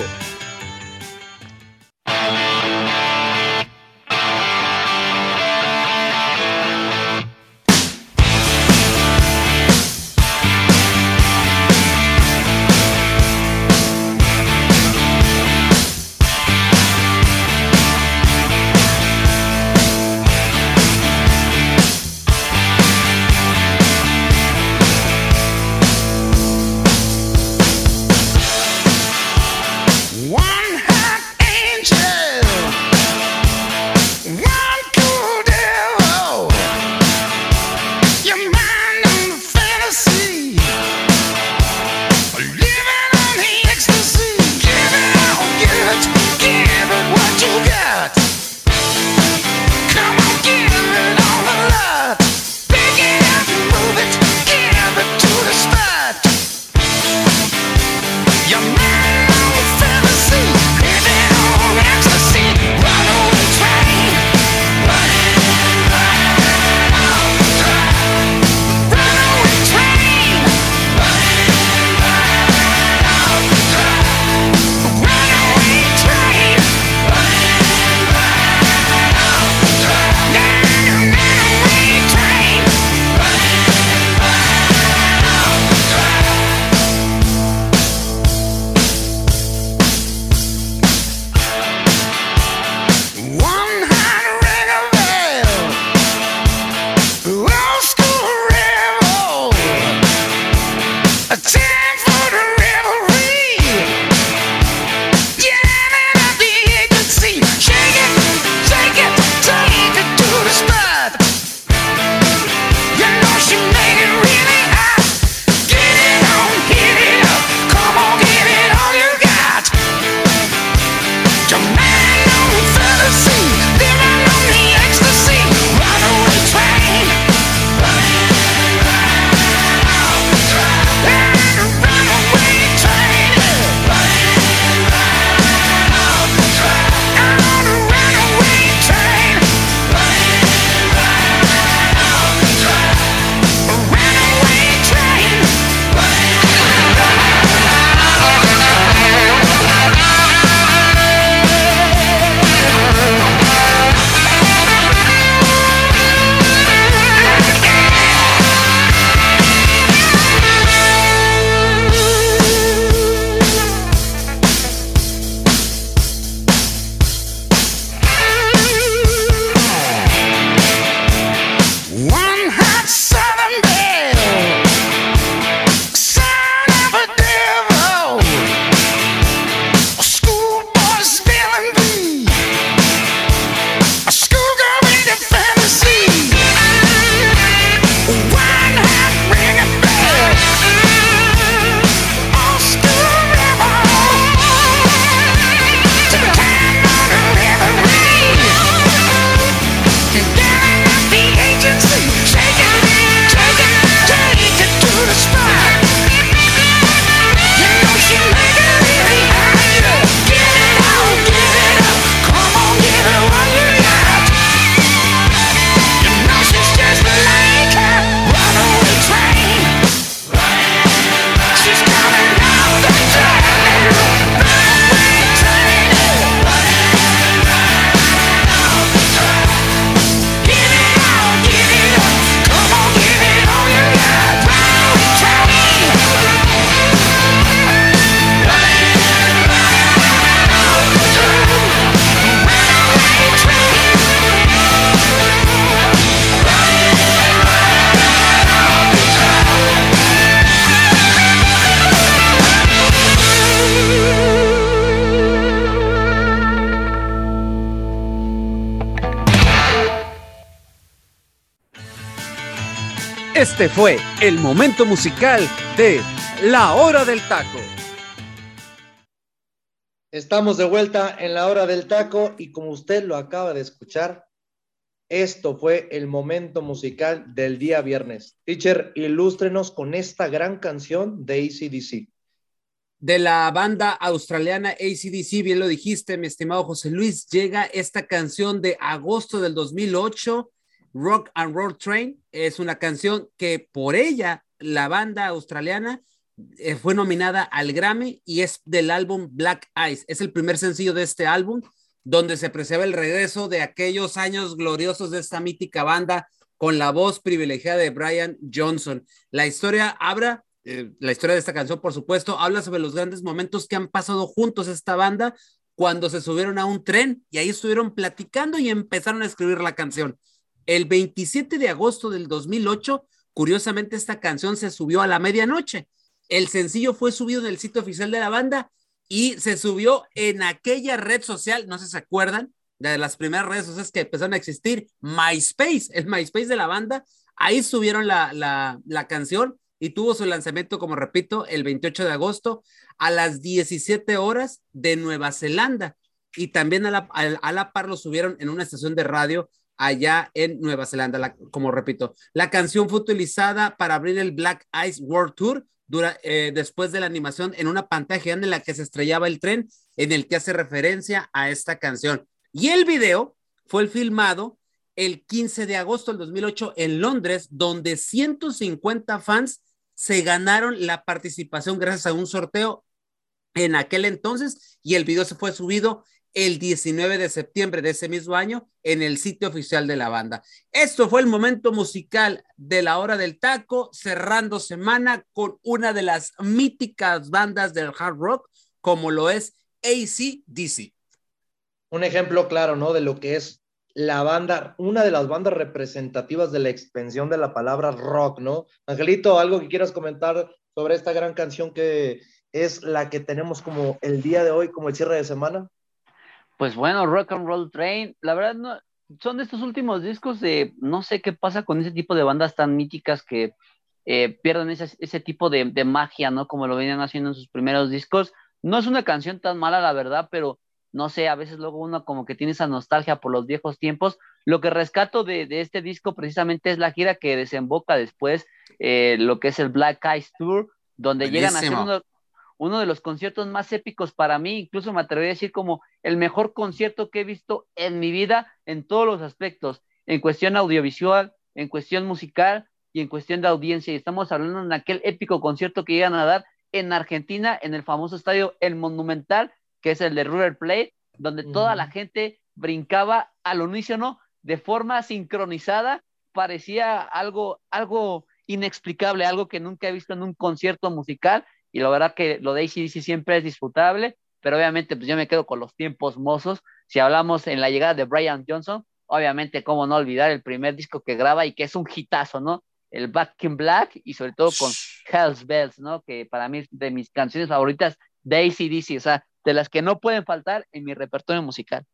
Este fue el momento musical de La Hora del Taco. Estamos de vuelta en la hora del taco y como usted lo acaba de escuchar, esto fue el momento musical del día viernes. Teacher, ilústrenos con esta gran canción de ACDC. De la banda australiana ACDC, bien lo dijiste, mi estimado José Luis, llega esta canción de agosto del 2008, Rock and Roll Train. Es una canción que por ella la banda australiana eh, fue nominada al Grammy y es del álbum Black Eyes. Es el primer sencillo de este álbum donde se apreciaba el regreso de aquellos años gloriosos de esta mítica banda con la voz privilegiada de Brian Johnson. La historia habla, eh, la historia de esta canción, por supuesto, habla sobre los grandes momentos que han pasado juntos esta banda cuando se subieron a un tren y ahí estuvieron platicando y empezaron a escribir la canción. El 27 de agosto del 2008, curiosamente, esta canción se subió a la medianoche el sencillo fue subido en el sitio oficial de la banda y se subió en aquella red social, no sé si se acuerdan, de las primeras redes sociales que empezaron a existir, MySpace, el MySpace de la banda. Ahí subieron la, la, canción y tuvo su lanzamiento, como repito, el 28 de agosto a las 17 horas de Nueva Zelanda. Y también a la, a, la par lo subieron en una estación de radio allá en Nueva Zelanda, como repito. La canción fue utilizada para abrir el Black Ice World Tour dura, eh, después de la animación en una pantalla en la que se estrellaba el tren, en el que hace referencia a esta canción. Y el video fue filmado el 15 de agosto del 2008 en Londres, donde 150 fans se ganaron la participación gracias a un sorteo en aquel entonces y el video se fue subido el 19 de septiembre de ese mismo año en el sitio oficial de la banda. Esto fue el momento musical de la hora del taco, cerrando semana con una de las míticas bandas del hard rock, como lo es ACDC. Un ejemplo claro, ¿no? De lo que es la banda, una de las bandas representativas de la extensión de la palabra rock, ¿no? Angelito, algo que quieras comentar sobre esta gran canción que es la que tenemos como el día de hoy, como el cierre de semana. Pues bueno, Rock and Roll Train, la verdad no, son de estos últimos discos de, no sé qué pasa con ese tipo de bandas tan míticas que eh, pierden ese, ese tipo de, de, magia, ¿no? Como lo venían haciendo en sus primeros discos. No es una canción tan mala, la verdad, pero no sé, a veces luego uno como que tiene esa nostalgia por los viejos tiempos. Lo que rescato de, de este disco precisamente es la gira que desemboca después, eh, lo que es el Black Eyes Tour, donde llegan a hacer unos, uno de los conciertos más épicos para mí, incluso me atrevería a decir como el mejor concierto que he visto en mi vida en todos los aspectos, en cuestión audiovisual, en cuestión musical y en cuestión de audiencia. Y estamos hablando de aquel épico concierto que iban a dar en Argentina, en el famoso estadio El Monumental, que es el de River Plate, donde toda la gente brincaba al unísono de forma sincronizada, parecía algo, algo inexplicable, algo que nunca he visto en un concierto musical y la verdad que lo de ACDC siempre es disfrutable, pero obviamente pues yo me quedo con los tiempos mozos. Si hablamos en la llegada de Brian Johnson, obviamente cómo no olvidar el primer disco que graba y que es un hitazo, ¿no? El Back in Black y sobre todo con Hell's Bells, ¿no? Que para mí es de mis canciones favoritas de ACDC, o sea, de las que no pueden faltar en mi repertorio musical.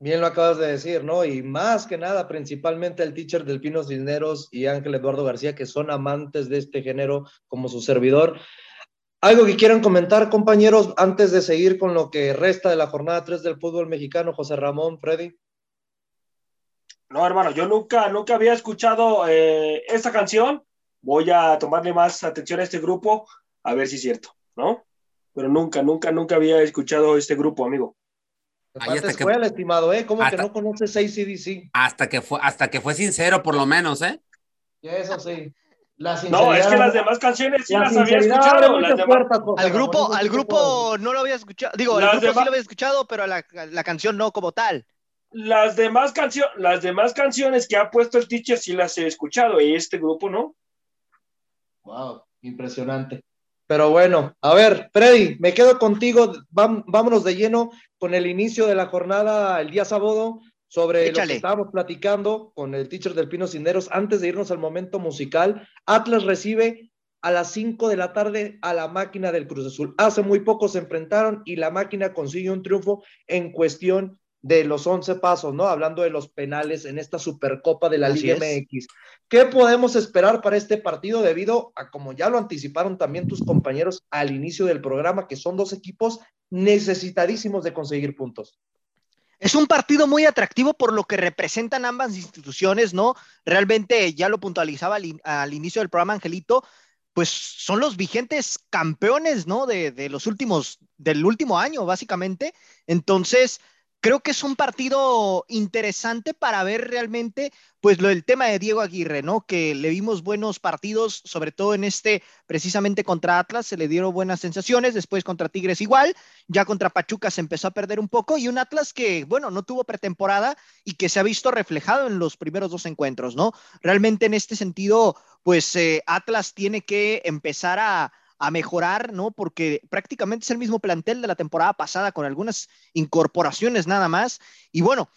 Bien lo acabas de decir, ¿no? Y más que nada, principalmente el teacher del Pino Cisneros y Ángel Eduardo García, que son amantes de este género como su servidor. Algo que quieran comentar, compañeros, antes de seguir con lo que resta de la jornada 3 del fútbol mexicano, José Ramón, Freddy. No, hermano, yo nunca, nunca había escuchado eh, esta canción. Voy a tomarle más atención a este grupo, a ver si es cierto, ¿no? Pero nunca, nunca, nunca había escuchado este grupo, amigo. Ahí hasta que fue el estimado, ¿eh? ¿Cómo que no conoces ACDC? Hasta que fue, hasta que fue sincero, por lo menos, ¿eh? Eso sí no, es que las demás canciones sí las había escuchado. al grupo, al grupo no lo había escuchado. Digo, el grupo sí lo había escuchado, pero la, la canción no como tal. Las demás, canciones las demás canciones que ha puesto el teacher sí las he escuchado y este grupo no. Wow, impresionante. Pero bueno, a ver, Freddy, me quedo contigo. Vámonos de lleno con el inicio de la jornada el día sábado sobre lo que estábamos platicando con el teacher del Pino Cinderos antes de irnos al momento musical. Atlas recibe a las 5 de la tarde a la máquina del Cruz Azul. Hace muy poco se enfrentaron y la máquina consigue un triunfo en cuestión de los 11 pasos, ¿no? Hablando de los penales en esta Supercopa de la Liga MX. ¿Qué podemos esperar para este partido debido a, como ya lo anticiparon también tus compañeros al inicio del programa, que son dos equipos necesitadísimos de conseguir puntos? Es un partido muy atractivo por lo que representan ambas instituciones, ¿no? Realmente ya lo puntualizaba al, inicio del programa, Angelito, pues son los vigentes campeones, ¿no? De, de, los últimos, del último año, básicamente. Entonces, creo que es un partido interesante para ver realmente, pues, lo del tema de Diego Aguirre, ¿no? Que le vimos buenos partidos, sobre todo en este, precisamente contra Atlas, se le dieron buenas sensaciones, después contra Tigres igual, ya contra Pachuca se empezó a perder un poco, y un Atlas que, bueno, no tuvo pretemporada y que se ha visto reflejado en los primeros dos encuentros, ¿no? Realmente en este sentido, pues, eh, Atlas tiene que empezar a a mejorar, ¿no? Porque prácticamente es el mismo plantel de la temporada pasada con algunas incorporaciones nada más. Y bueno,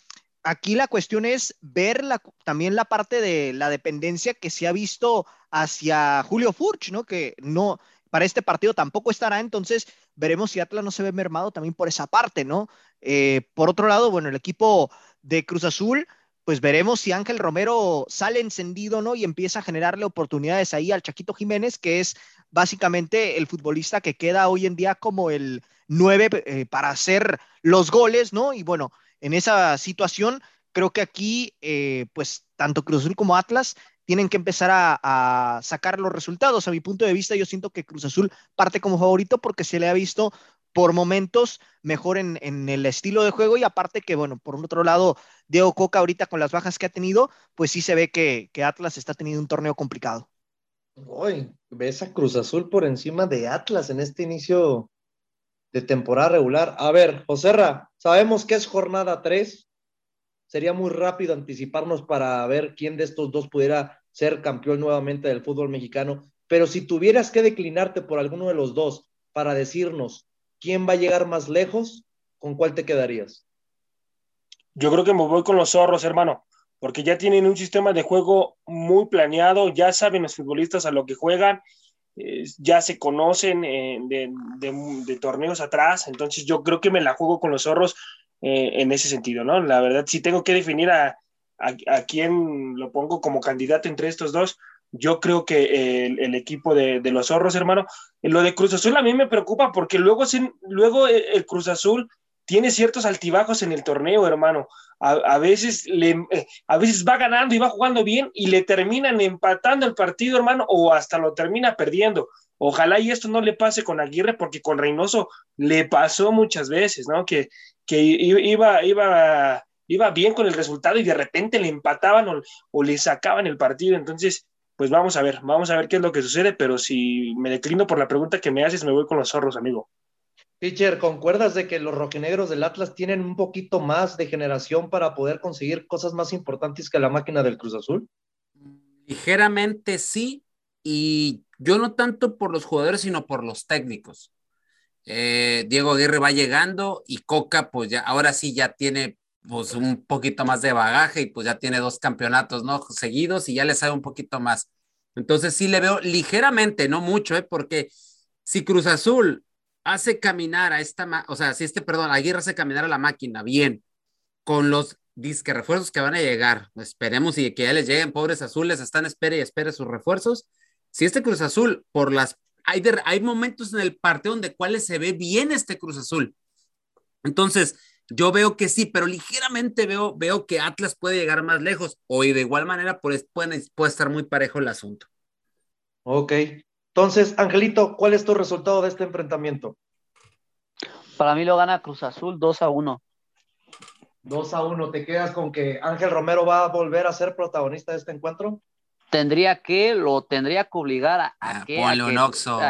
aquí la cuestión es ver también la parte de la dependencia que se ha visto hacia Julio Furch, ¿no? Que no, para este partido tampoco estará, entonces veremos si Atlas no se ve mermado también por esa parte, ¿no? Eh, por otro lado, bueno, el equipo de Cruz Azul, pues veremos si Ángel Romero sale encendido, ¿no? Y empieza a generarle oportunidades ahí al Chaquito Jiménez, que es básicamente el futbolista que queda hoy en día como el 9 eh, para hacer los goles, ¿no? Y bueno, en esa situación, creo que aquí, eh, pues tanto Cruz Azul como Atlas tienen que empezar a, sacar los resultados. A mi punto de vista, yo siento que Cruz Azul parte como favorito porque se le ha visto por momentos mejor en, el estilo de juego y aparte que, bueno, por otro lado, Diego Coca ahorita con las bajas que ha tenido, pues sí se ve que, que Atlas está teniendo un torneo complicado. Uy, ves a Cruz Azul por encima de Atlas en este inicio de temporada regular. A ver, Joserra, sabemos que es jornada 3. Sería muy rápido anticiparnos para ver quién de estos dos pudiera ser campeón nuevamente del fútbol mexicano. Pero si tuvieras que declinarte por alguno de los dos para decirnos quién va a llegar más lejos, ¿con cuál te quedarías? Yo creo que me voy con los zorros, hermano porque ya tienen un sistema de juego muy planeado, ya saben los futbolistas a lo que juegan, ya se conocen eh, de, torneos atrás, entonces yo creo que me la juego con los zorros eh, en ese sentido, ¿no? La verdad, si tengo que definir a, quién lo pongo como candidato entre estos dos, yo creo que el, equipo de, los zorros, hermano, lo de Cruz Azul a mí me preocupa porque luego, luego el Cruz Azul tiene ciertos altibajos en el torneo, hermano. A, veces le, eh, a veces va ganando y va jugando bien y le terminan empatando el partido, hermano, o hasta lo termina perdiendo. Ojalá y esto no le pase con Aguirre, porque con Reynoso le pasó muchas veces, ¿no? Que, que iba, iba, iba bien con el resultado y de repente le empataban o, o le sacaban el partido. Entonces, pues vamos a ver, vamos a ver qué es lo que sucede, pero si me declino por la pregunta que me haces, me voy con los zorros, amigo. Teacher, ¿concuerdas de que los rojinegros del Atlas tienen un poquito más de generación para poder conseguir cosas más importantes que la máquina del Cruz Azul? Ligeramente sí, y yo no tanto por los jugadores, sino por los técnicos. Eh, Diego Aguirre va llegando y Coca, pues ya, ahora sí ya tiene pues un poquito más de bagaje y pues ya tiene dos campeonatos, ¿no? Seguidos y ya le sabe un poquito más. Entonces sí le veo ligeramente, no mucho, ¿eh? Porque si Cruz Azul hace caminar a esta, o sea, si este, perdón, Aguirre hace caminar a la máquina bien, con los disque refuerzos que van a llegar, esperemos y que ya les lleguen, pobres azules, están espere y espere sus refuerzos. Si este Cruz Azul, por las, hay, hay momentos en el partido donde cuales se ve bien este Cruz Azul. Entonces, yo veo que sí, pero ligeramente veo, veo que Atlas puede llegar más lejos, o de igual manera puede, puede, puede estar muy parejo el asunto. Ok, entonces, Angelito, ¿cuál es tu resultado de este enfrentamiento? Para mí lo gana Cruz Azul 2 a 1. 2 a 1. ¿Te quedas con que Ángel Romero va a volver a ser protagonista de este encuentro? Tendría que, lo tendría que obligar a, ah, que, a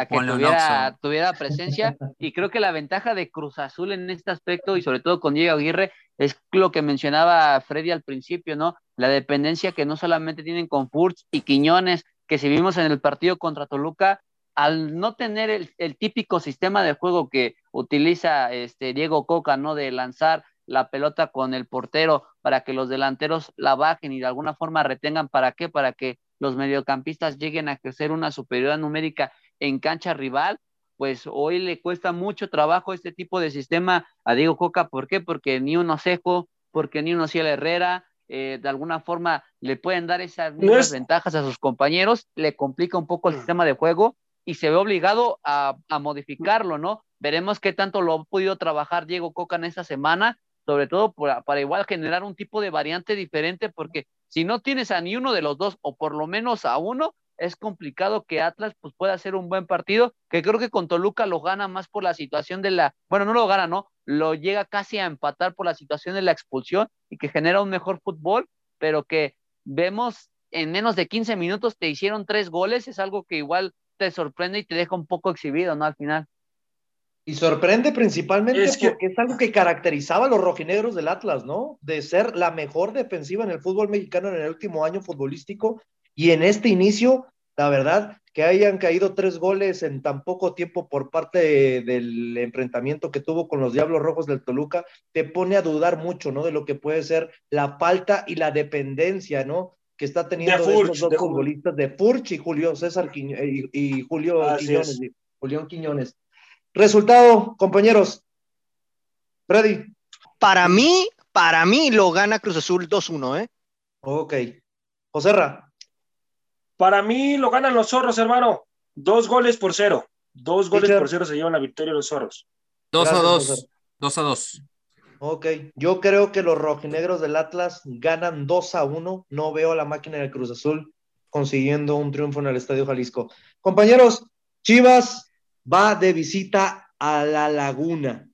que, tuviera, tuviera, presencia. y creo que la ventaja de Cruz Azul en este aspecto, y sobre todo con Diego Aguirre, es lo que mencionaba Freddy al principio, ¿no? La dependencia que no solamente tienen con Furch y Quiñones, que si vimos en el partido contra Toluca, al no tener el, típico sistema de juego que utiliza este Diego Coca, ¿no? De lanzar la pelota con el portero para que los delanteros la bajen y de alguna forma retengan, ¿para qué? Para que los mediocampistas lleguen a crecer una superioridad numérica en cancha rival, pues hoy le cuesta mucho trabajo este tipo de sistema a Diego Coca. ¿Por qué? Porque ni uno seco, porque ni uno Ciel Herrera, eh, de alguna forma le pueden dar esas mismas ventajas a sus compañeros, le complica un poco el mm. sistema de juego y se ve obligado a, modificarlo, ¿no? Veremos qué tanto lo ha podido trabajar Diego Coca en esta semana, sobre todo para igual generar un tipo de variante diferente, porque si no tienes a ni uno de los dos, o por lo menos a uno, es complicado que Atlas pues, pueda hacer un buen partido, que creo que con Toluca lo gana más por la situación de la, bueno, no lo gana, no, lo llega casi a empatar por la situación de la expulsión y que genera un mejor fútbol, pero que vemos en menos de 15 minutos te hicieron tres goles, es algo que igual te sorprende y te deja un poco exhibido, ¿no? Al final. Y sorprende principalmente porque es algo que caracterizaba a los rojinegros del Atlas, ¿no? De ser la mejor defensiva en el fútbol mexicano en el último año futbolístico. Y en este inicio, la verdad, que hayan caído tres goles en tan poco tiempo por parte del enfrentamiento que tuvo con los Diablos Rojos del Toluca, te pone a dudar mucho, ¿no? De lo que puede ser la falta y la dependencia, ¿no? que está teniendo estos dos futbolistas de Furch y Julio César y, Julio Quiñones, Julián Quiñones. Resultado, compañeros. Freddy. Para mí, para mí lo gana Cruz Azul 2-1, ¿eh? Ok. Joserra. Para mí lo ganan los zorros, hermano. Dos goles por cero. Dos goles por cero se llevan la victoria los zorros. Dos a dos. Dos a dos. Ok, yo creo que los rojinegros del Atlas ganan 2 a 1. No veo a la máquina del Cruz Azul consiguiendo un triunfo en el Estadio Jalisco. Compañeros, Chivas va de visita a la Laguna.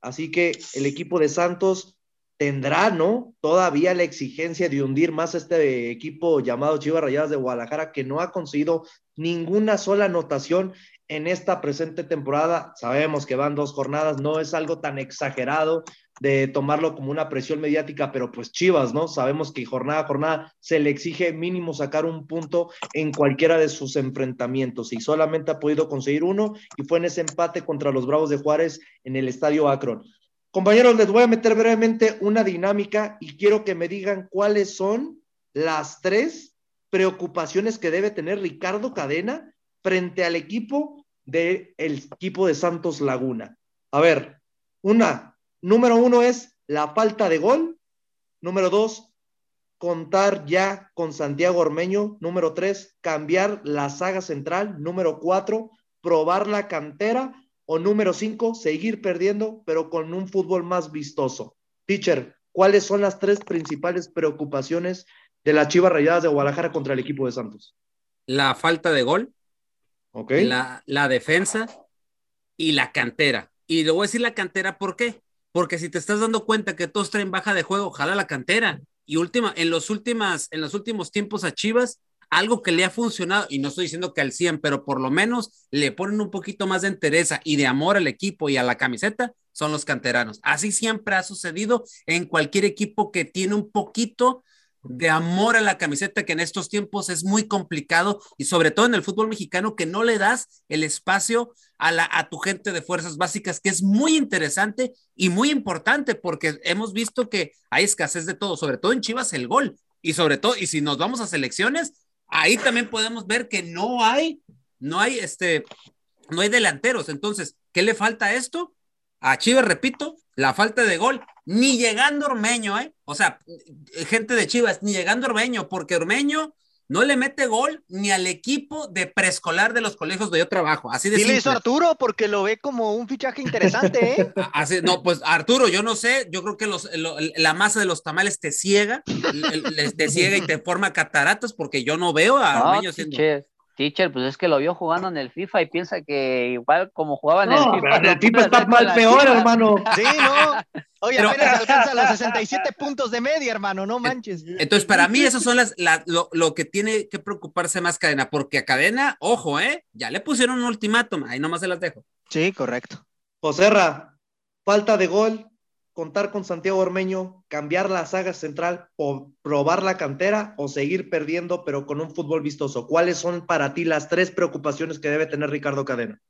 Así que el equipo de Santos tendrá, ¿no? Todavía la exigencia de hundir más este equipo llamado Chivas Rayadas de Guadalajara, que no ha conseguido ninguna sola anotación en esta presente temporada. Sabemos que van dos jornadas, no es algo tan exagerado de tomarlo como una presión mediática, pero pues Chivas, ¿no? Sabemos que jornada a jornada se le exige mínimo sacar un punto en cualquiera de sus enfrentamientos y solamente ha podido conseguir uno y fue en ese empate contra los Bravos de Juárez en el Estadio Akron. Compañeros, les voy a meter brevemente una dinámica y quiero que me digan cuáles son las tres preocupaciones que debe tener Ricardo Cadena frente al equipo del equipo de Santos Laguna. A ver, una, Número uno es la falta de gol. Número dos, contar ya con Santiago Ormeño. Número tres, cambiar la saga central. Número cuatro, probar la cantera. O número cinco, seguir perdiendo, pero con un fútbol más vistoso. Teacher, ¿cuáles son las tres principales preocupaciones de las Chivas Rayadas de Guadalajara contra el equipo de Santos? La falta de gol, la, la defensa y la cantera. Y le voy a decir la cantera, ¿por qué? porque si te estás dando cuenta que todos traen baja de juego, ojalá la cantera. Y última, en los últimas, en los últimos tiempos a Chivas, algo que le ha funcionado, y no estoy diciendo que al 100, pero por lo menos le ponen un poquito más de entereza y de amor al equipo y a la camiseta, son los canteranos. Así siempre ha sucedido en cualquier equipo que tiene un poquito de amor a la camiseta que en estos tiempos es muy complicado y sobre todo en el fútbol mexicano que no le das el espacio a, la, a tu gente de fuerzas básicas que es muy interesante y muy importante porque hemos visto que hay escasez de todo, sobre todo en Chivas el gol y sobre todo y si nos vamos a selecciones ahí también podemos ver que no hay no hay este no hay delanteros, entonces, ¿qué le falta a esto? A Chivas, repito, la falta de gol, ni llegando Ormeño, ¿eh? O sea, gente de Chivas, ni llegando Ormeño, porque Ormeño no le mete gol ni al equipo de preescolar de los colegios de yo trabajo. Así de ¿Y le hizo Arturo porque lo ve como un fichaje interesante, ¿eh? Así, no, pues Arturo, yo no sé, yo creo que los, la masa de los tamales te ciega, te ciega y te forma cataratas porque yo no veo a Ormeño siendo... Teacher, pues es que lo vio jugando en el FIFA y piensa que igual como jugaba en el FIFA. el FIFA está mal peor, hermano. Sí, no. Oye, apenas alcanza los 67 puntos de media, hermano, no manches. Entonces, para mí, eso son las, lo, que tiene que preocuparse más Cadena, porque a Cadena, ojo, ¿eh? Ya le pusieron un ultimátum, ahí nomás se las dejo. Sí, correcto. Joserra, falta de gol, contar con Santiago Ormeño, cambiar la saga central o probar la cantera o seguir perdiendo pero con un fútbol vistoso? ¿Cuáles son para ti las tres preocupaciones que debe tener Ricardo Cadena?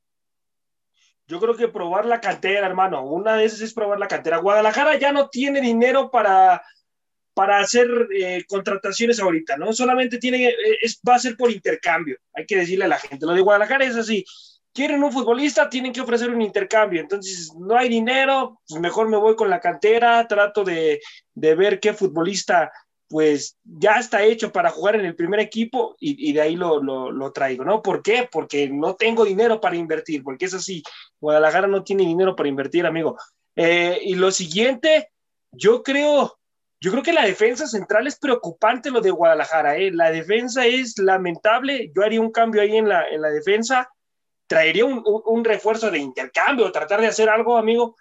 Yo creo que probar la cantera, hermano. Una de esas es probar la cantera. Guadalajara ya no tiene dinero para, para hacer eh, contrataciones ahorita, ¿no? Solamente tiene, eh, es, va a ser por intercambio. Hay que decirle a la gente. Lo de Guadalajara es así quieren un futbolista, tienen que ofrecer un intercambio. Entonces, no hay dinero, pues mejor me voy con la cantera, trato de, ver qué futbolista pues ya está hecho para jugar en el primer equipo y, de ahí lo, traigo, ¿no? ¿Por qué? Porque no tengo dinero para invertir, porque es así, Guadalajara no tiene dinero para invertir, amigo. Eh, y lo siguiente, yo creo, yo creo que la defensa central es preocupante lo de Guadalajara, ¿eh? La defensa es lamentable, yo haría un cambio ahí en la, en la defensa, traería un, refuerzo de intercambio, tratar de hacer algo, amigo,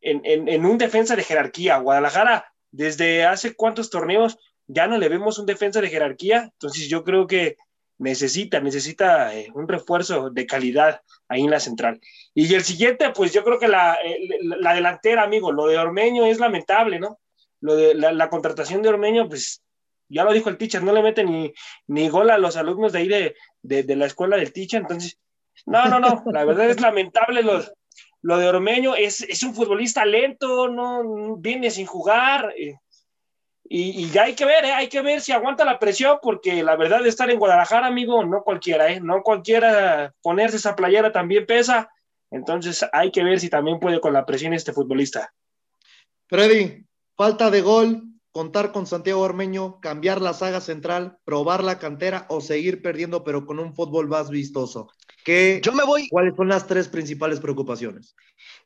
en, un defensa de jerarquía. Guadalajara, desde hace cuántos torneos ya no le vemos un defensa de jerarquía, entonces yo creo que necesita, necesita eh, un refuerzo de calidad ahí en la central. Y el siguiente, pues yo creo que la, eh, la delantera, amigo, lo de Ormeño es lamentable, ¿no? Lo de la, contratación de Ormeño, pues ya lo dijo el teacher, no le mete ni, ni gol a los alumnos de ahí de, de la escuela del teacher, entonces no, no, no, la verdad es lamentable lo, de Ormeño, es, es, un futbolista lento, no viene sin jugar. Eh, y, ya hay que ver, eh, hay que ver si aguanta la presión, porque la verdad de estar en Guadalajara, amigo, no cualquiera, eh, no cualquiera ponerse esa playera también pesa. Entonces hay que ver si también puede con la presión este futbolista. Freddy, falta de gol, contar con Santiago Ormeño, cambiar la saga central, probar la cantera o seguir perdiendo pero con un fútbol más vistoso. Yo me voy. ¿Cuáles son las tres principales preocupaciones?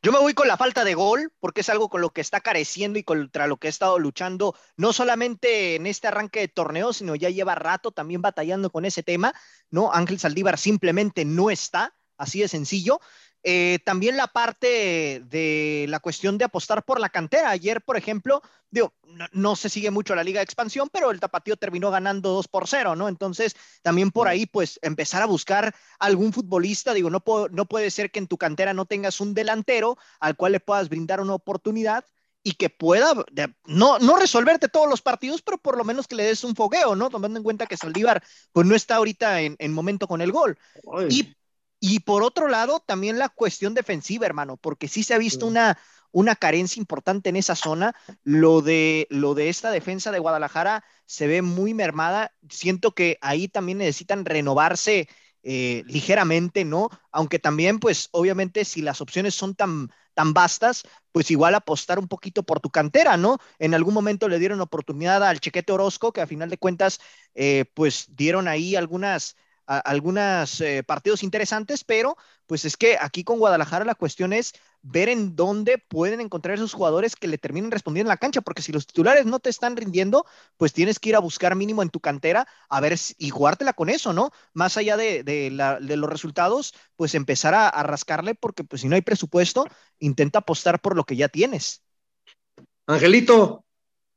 Yo me voy con la falta de gol, porque es algo con lo que está careciendo y contra lo que ha estado luchando, no solamente en este arranque de torneo, sino ya lleva rato también batallando con ese tema, ¿no? Ángel Saldívar simplemente no está, así de sencillo. Eh, también la parte de la cuestión de apostar por la cantera. Ayer, por ejemplo, digo, no, se sigue mucho la liga de expansión, pero el Tapatío terminó ganando 2 por 0, ¿no? Entonces, también por ahí, pues, empezar a buscar algún futbolista. Digo, no, no puede ser que en tu cantera no tengas un delantero al cual le puedas brindar una oportunidad y que pueda, no, no resolverte todos los partidos, pero por lo menos que le des un fogueo, ¿no? Tomando en cuenta que Saldívar, pues, no está ahorita en, momento con el gol. Y y por otro lado, también la cuestión defensiva, hermano, porque sí se ha visto una, una carencia importante en esa zona. Lo de, lo de esta defensa de Guadalajara se ve muy mermada. Siento que ahí también necesitan renovarse eh, ligeramente, ¿no? Aunque también, pues, obviamente, si las opciones son tan, tan vastas, pues igual apostar un poquito por tu cantera, ¿no? En algún momento le dieron oportunidad al Chequete Orozco, que a final de cuentas, eh, pues dieron ahí algunas algunos eh, partidos interesantes, pero pues es que aquí con Guadalajara la cuestión es ver en dónde pueden encontrar esos jugadores que le terminen respondiendo en la cancha, porque si los titulares no te están rindiendo, pues tienes que ir a buscar mínimo en tu cantera a ver y jugártela con eso, ¿no? Más allá de, los resultados, pues empezar a, a rascarle, porque pues si no hay presupuesto, intenta apostar por lo que ya tienes. Angelito,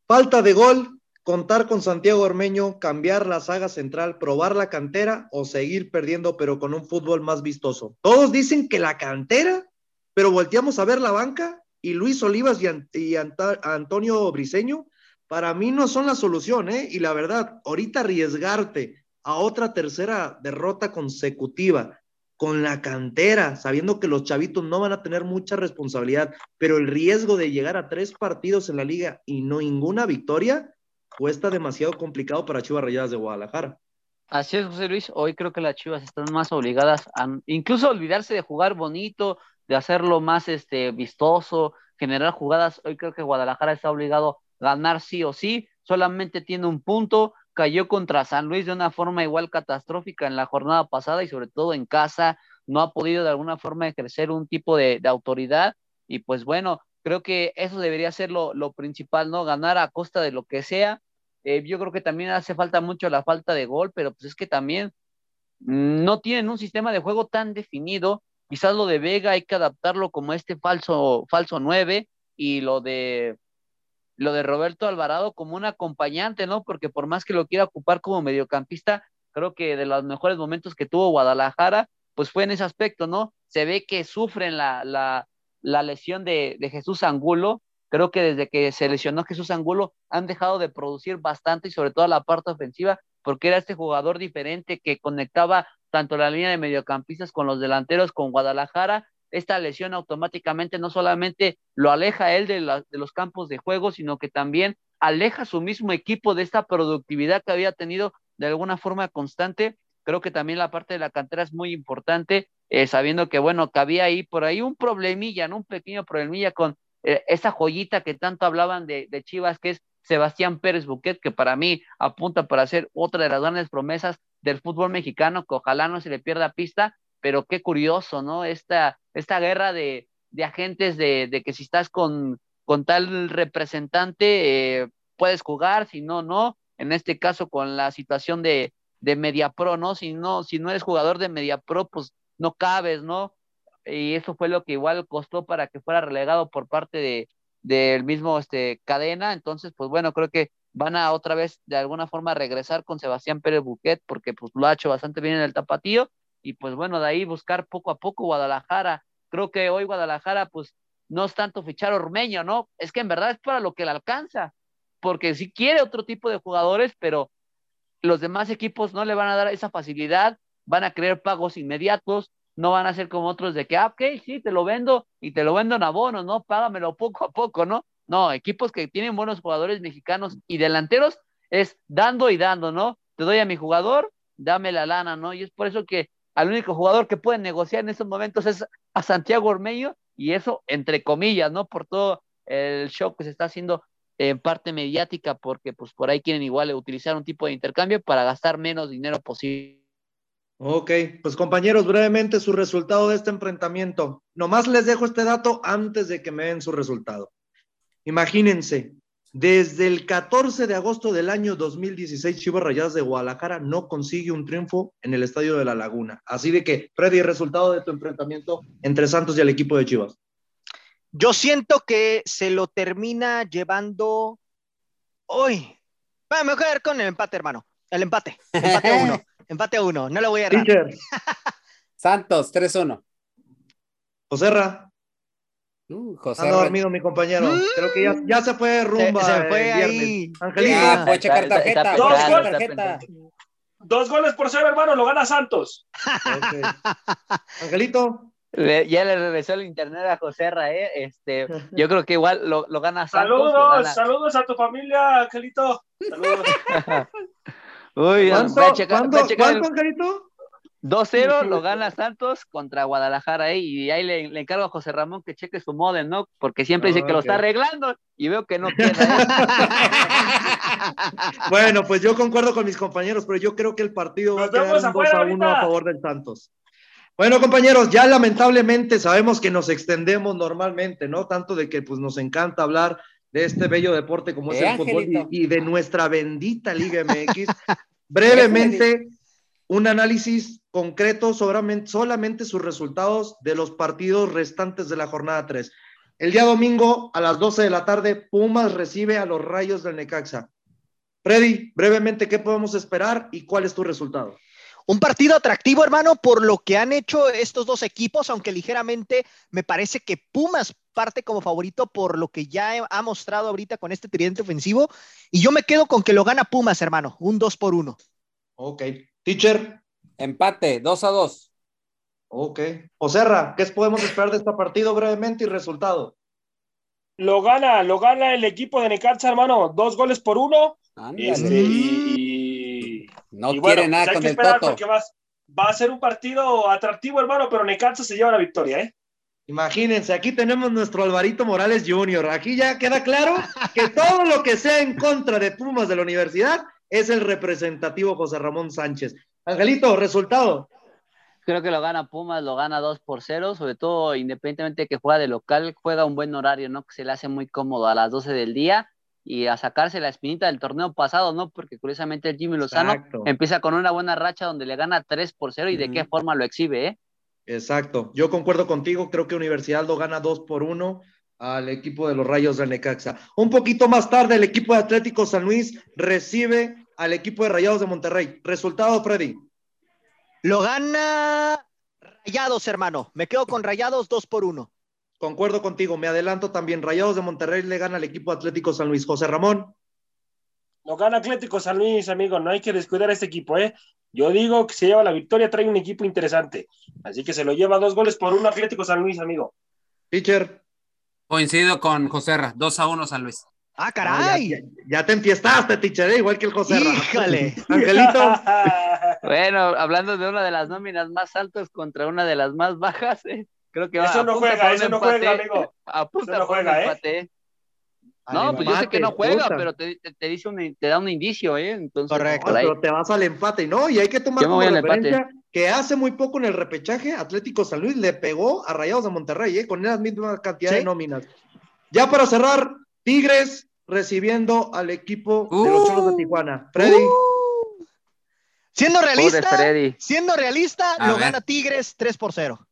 falta de gol, contar con Santiago Ormeño, cambiar la saga central, probar la cantera o seguir perdiendo pero con un fútbol más vistoso. Todos dicen que la cantera, pero volteamos a ver la banca y Luis Olivas y, Antonio Briseño, para mí no son la solución, ¿eh? Y la verdad, ahorita arriesgarte a otra tercera derrota consecutiva con la cantera, sabiendo que los chavitos no van a tener mucha responsabilidad, pero el riesgo de llegar a tres partidos en la liga y no ninguna victoria, cuesta demasiado complicado para Chivas Rayadas de Guadalajara. Así es, José Luis. Hoy creo que las Chivas están más obligadas a incluso olvidarse de jugar bonito, de hacerlo más este, vistoso, generar jugadas. Hoy creo que Guadalajara está obligado a ganar sí o sí. Solamente tiene un punto. Cayó contra San Luis de una forma igual catastrófica en la jornada pasada y sobre todo en casa. No ha podido de alguna forma ejercer un tipo de, de autoridad. Y pues bueno, creo que eso debería ser lo, lo principal, ¿no? Ganar a costa de lo que sea eh, yo creo que también hace falta mucho la falta de gol, pero pues es que también no tienen un sistema de juego tan definido. Quizás lo de Vega hay que adaptarlo como este falso, falso 9 y lo de lo de Roberto Alvarado como un acompañante, ¿no? Porque por más que lo quiera ocupar como mediocampista, creo que de los mejores momentos que tuvo Guadalajara, pues fue en ese aspecto, ¿no? Se ve que sufren la, la, la lesión de Jesús Angulo Creo que desde que se lesionó Jesús Angulo han dejado de producir bastante y sobre todo la parte ofensiva, porque era este jugador diferente que conectaba tanto la línea de mediocampistas con los delanteros con Guadalajara. Esta lesión automáticamente no solamente lo aleja él de, de los campos de juego, sino que también aleja a su mismo equipo de esta productividad que había tenido de alguna forma constante. Creo que también la parte de la cantera es muy importante eh, sabiendo que, bueno, que había ahí por ahí un problemilla, ¿no? Un pequeño problemilla con eh, esa joyita que tanto hablaban de, Chivas, que es Sebastián Pérez Buquet, que para mí apunta para ser otra de las grandes promesas del fútbol mexicano, que ojalá no se le pierda pista, pero qué curioso, ¿no? Esta, esta guerra de, de agentes de, de, que si estás con, con tal representante, eh, puedes jugar, si no, no. En este caso, con la situación de, de MediaPro, ¿no? Si no, si no eres jugador de MediaPro, pues no cabes, ¿no? Y eso fue lo que igual costó para que fuera relegado por parte de del mismo este cadena. Entonces, pues bueno, creo que van a otra vez de alguna forma regresar con Sebastián Pérez Buquet, porque pues lo ha hecho bastante bien en el tapatío, y pues bueno, de ahí buscar poco a poco Guadalajara. Creo que hoy Guadalajara, pues no es tanto fichar Ormeño, ¿no? Es que en verdad es para lo que le alcanza, porque si quiere otro tipo de jugadores, pero los demás equipos no le van a dar esa facilidad, van a querer pagos inmediatos, no van a ser como otros de que, ah, ok, sí, te lo vendo y te lo vendo en abono, ¿no? Págamelo poco a poco, ¿no? No, equipos que tienen buenos jugadores mexicanos y delanteros es dando y dando, ¿no? Te doy a mi jugador, dame la lana, ¿no? Y es por eso que al único jugador que pueden negociar en estos momentos es a Santiago Ormeño y eso entre comillas, ¿no? Por todo el show que se está haciendo en parte mediática porque pues por ahí quieren igual utilizar un tipo de intercambio para gastar menos dinero posible. Ok, pues compañeros, brevemente su resultado de este enfrentamiento. Nomás les dejo este dato antes de que me den su resultado. Imagínense, desde el 14 de agosto del año 2016, Chivas Rayadas de Guadalajara no consigue un triunfo en el Estadio de la Laguna. Así de que, Freddy, resultado de tu enfrentamiento entre Santos y el equipo de Chivas. Yo siento que se lo termina llevando hoy. Vamos a quedar con el empate, hermano. El empate. Empate a uno. Empate a uno. No lo voy a errar. Santos, 3-1. Joserra. Uh, José Ando dormido mi compañero. Mm. Creo que ya, ya se fue rumba. Se- se fue ahí. Ah, checar Está- está tarjeta. Dos goles. tarjeta. Dos goles por cero, hermano, lo gana Santos. Angelito. Le- Ya le regresó el internet a José ¿eh? Este, yo creo que igual lo, lo gana Santos. lo Saludos, gana- saludos a tu familia, Angelito. Saludos. Uy, ¿Cuánto, ve a checar- cuánto- ve a checar el- cuánto, Angelito? 2-0 lo gana Santos contra Guadalajara ahí y ahí le, le encargo a José Ramón que cheque su modem, ¿no? Porque siempre dice que lo está arreglando y veo que no queda. ¿eh? Bueno, pues yo concuerdo con mis compañeros, pero yo creo que el partido va a quedar un 2 afuera a 1 ahorita. a favor del Santos. Bueno, compañeros, ya lamentablemente sabemos que nos extendemos normalmente, ¿no? Tanto de que pues nos encanta hablar de este bello deporte como es Eh, el fútbol y, y de nuestra bendita Liga MX. Brevemente, un análisis concreto sobre solamente sus resultados de los partidos restantes de la jornada 3. El día domingo a las 12 de la tarde, Pumas recibe a los Rayos del Necaxa. Freddy, brevemente, ¿qué podemos esperar y cuál es tu resultado? Un partido atractivo, hermano, por lo que han hecho estos dos equipos, aunque ligeramente me parece que Pumas parte como favorito por lo que ya he- ha mostrado ahorita con este tridente ofensivo. Y yo me quedo con que lo gana Pumas, hermano, un 2 por 1. Ok. Teacher. Empate, 2 a 2. Ok. Oserra, ¿qué podemos esperar de este partido brevemente y resultado? Lo gana, lo gana el equipo de Necaxa, hermano. Dos goles por uno. Ándale. Este, y, y- No y quiere bueno, nada pues hay con que el esperar Toto. porque va, va a ser un partido atractivo, hermano, pero Necaxa se lleva la victoria, ¿eh? Imagínense, aquí tenemos nuestro Alvarito Morales Jr. Aquí ya queda claro que todo lo que sea en contra de Pumas de la universidad es el representativo José Ramón Sánchez. Angelito, resultado. Creo que lo gana Pumas, lo gana 2 por 0, sobre todo independientemente de que juega de local, juega un buen horario, ¿no? Que se le hace muy cómodo a las 12 del día y a sacarse la espinita del torneo pasado, ¿no? Porque curiosamente el Jimmy Lozano Exacto. empieza con una buena racha donde le gana 3 por 0 y de qué forma lo exhibe, ¿eh? Exacto. Yo concuerdo contigo. Creo que Universidad lo gana 2 por 1 al equipo de los Rayos del Necaxa. Un poquito más tarde, el equipo de Atlético San Luis recibe al equipo de Rayados de Monterrey. Resultado, Freddy. Lo gana Rayados, hermano. Me quedo con Rayados 2 por 1. Concuerdo contigo. Me adelanto también. Rayados de Monterrey le gana al equipo Atlético San Luis. José Ramón. Lo gana Atlético San Luis, amigo. No hay que descuidar a este equipo, ¿eh? Yo digo que se lleva la victoria, trae un equipo interesante. Así que se lo lleva dos goles por uno Atlético San Luis, amigo. Teacher. Coincido con José Ra, 2 a 1 San Luis. Ah, caray. ya, ya, te enfiestaste, teacher, ¿eh? igual que el José Híjole. Angelito. bueno, hablando de una de las nóminas más altas contra una de las más bajas, ¿eh? Creo que eso no juega, eso no juega, amigo. Apunta no juega, ¿eh? empate. No, pues yo sé que no juega, pero te, te, dice un, te da un indicio, ¿eh? Entonces, Correcto. Pero te vas al empate, ¿no? Y hay que tomar como referencia que hace muy poco en el repechaje, Atlético San Luis le pegó a Rayados de Monterrey, ¿eh? Con la misma cantidad de nóminas. Ya para cerrar, Tigres recibiendo al equipo de los Cholos de uh. Tijuana. Freddy. Uh, siendo realista, siendo realista, lo gana Tigres 3 por 0.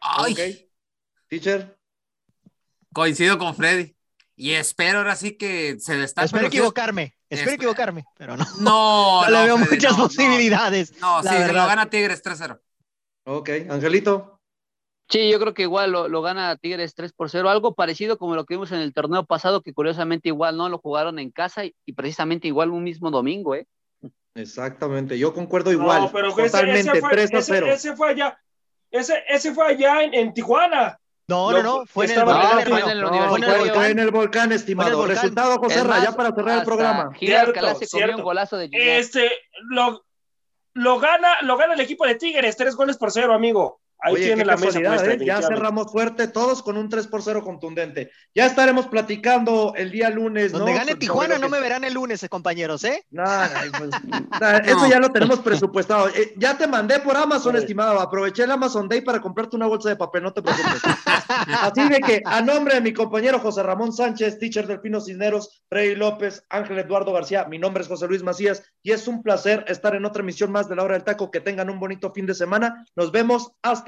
Ay. Okay. Teacher. Coincido con Freddy. Y espero ahora sí que se destape. Espero equivocarme, espero equivocarme, pero no. No, no, le veo muchas posibilidades. No, sí, lo gana Tigres 3-0. Ok, Angelito. Sí, yo creo que igual lo, gana Tigres 3 por 0, algo parecido como lo que vimos en el torneo pasado, que curiosamente igual no lo jugaron en casa y, precisamente igual un mismo domingo, ¿eh? Exactamente, yo concuerdo igual. No, pero totalmente, ese, fue, 3 a 0. Ese, fue allá, ese, ese fue allá en, en Tijuana. No, no, no, fue en el volcán, fue en el, fue en el volcán, estimado. Resultado, José Ra, ya para cerrar el programa. Cierto, se comió un golazo de Este, lo, lo, gana, lo gana el equipo de Tigres, tres goles por cero, amigo. Ahí tiene la mesa ¿eh? Ya cerramos fuerte, todos con un 3 por 0 contundente. Ya estaremos platicando el día lunes. Donde gane Tijuana no me verán el lunes, eh, compañeros, ¿eh? No, pues, eso ya lo tenemos presupuestado. Eh, ya te mandé por Amazon, estimado. Aproveché el Amazon Day para comprarte una bolsa de papel, no te preocupes. Así de que, a nombre de mi compañero José Ramón Sánchez, teacher del Pino Cisneros, Freddy López, Ángel Eduardo García, mi nombre es José Luis Macías y es un placer estar en otra emisión más de la hora del taco. Que tengan un bonito fin de semana. Nos vemos hasta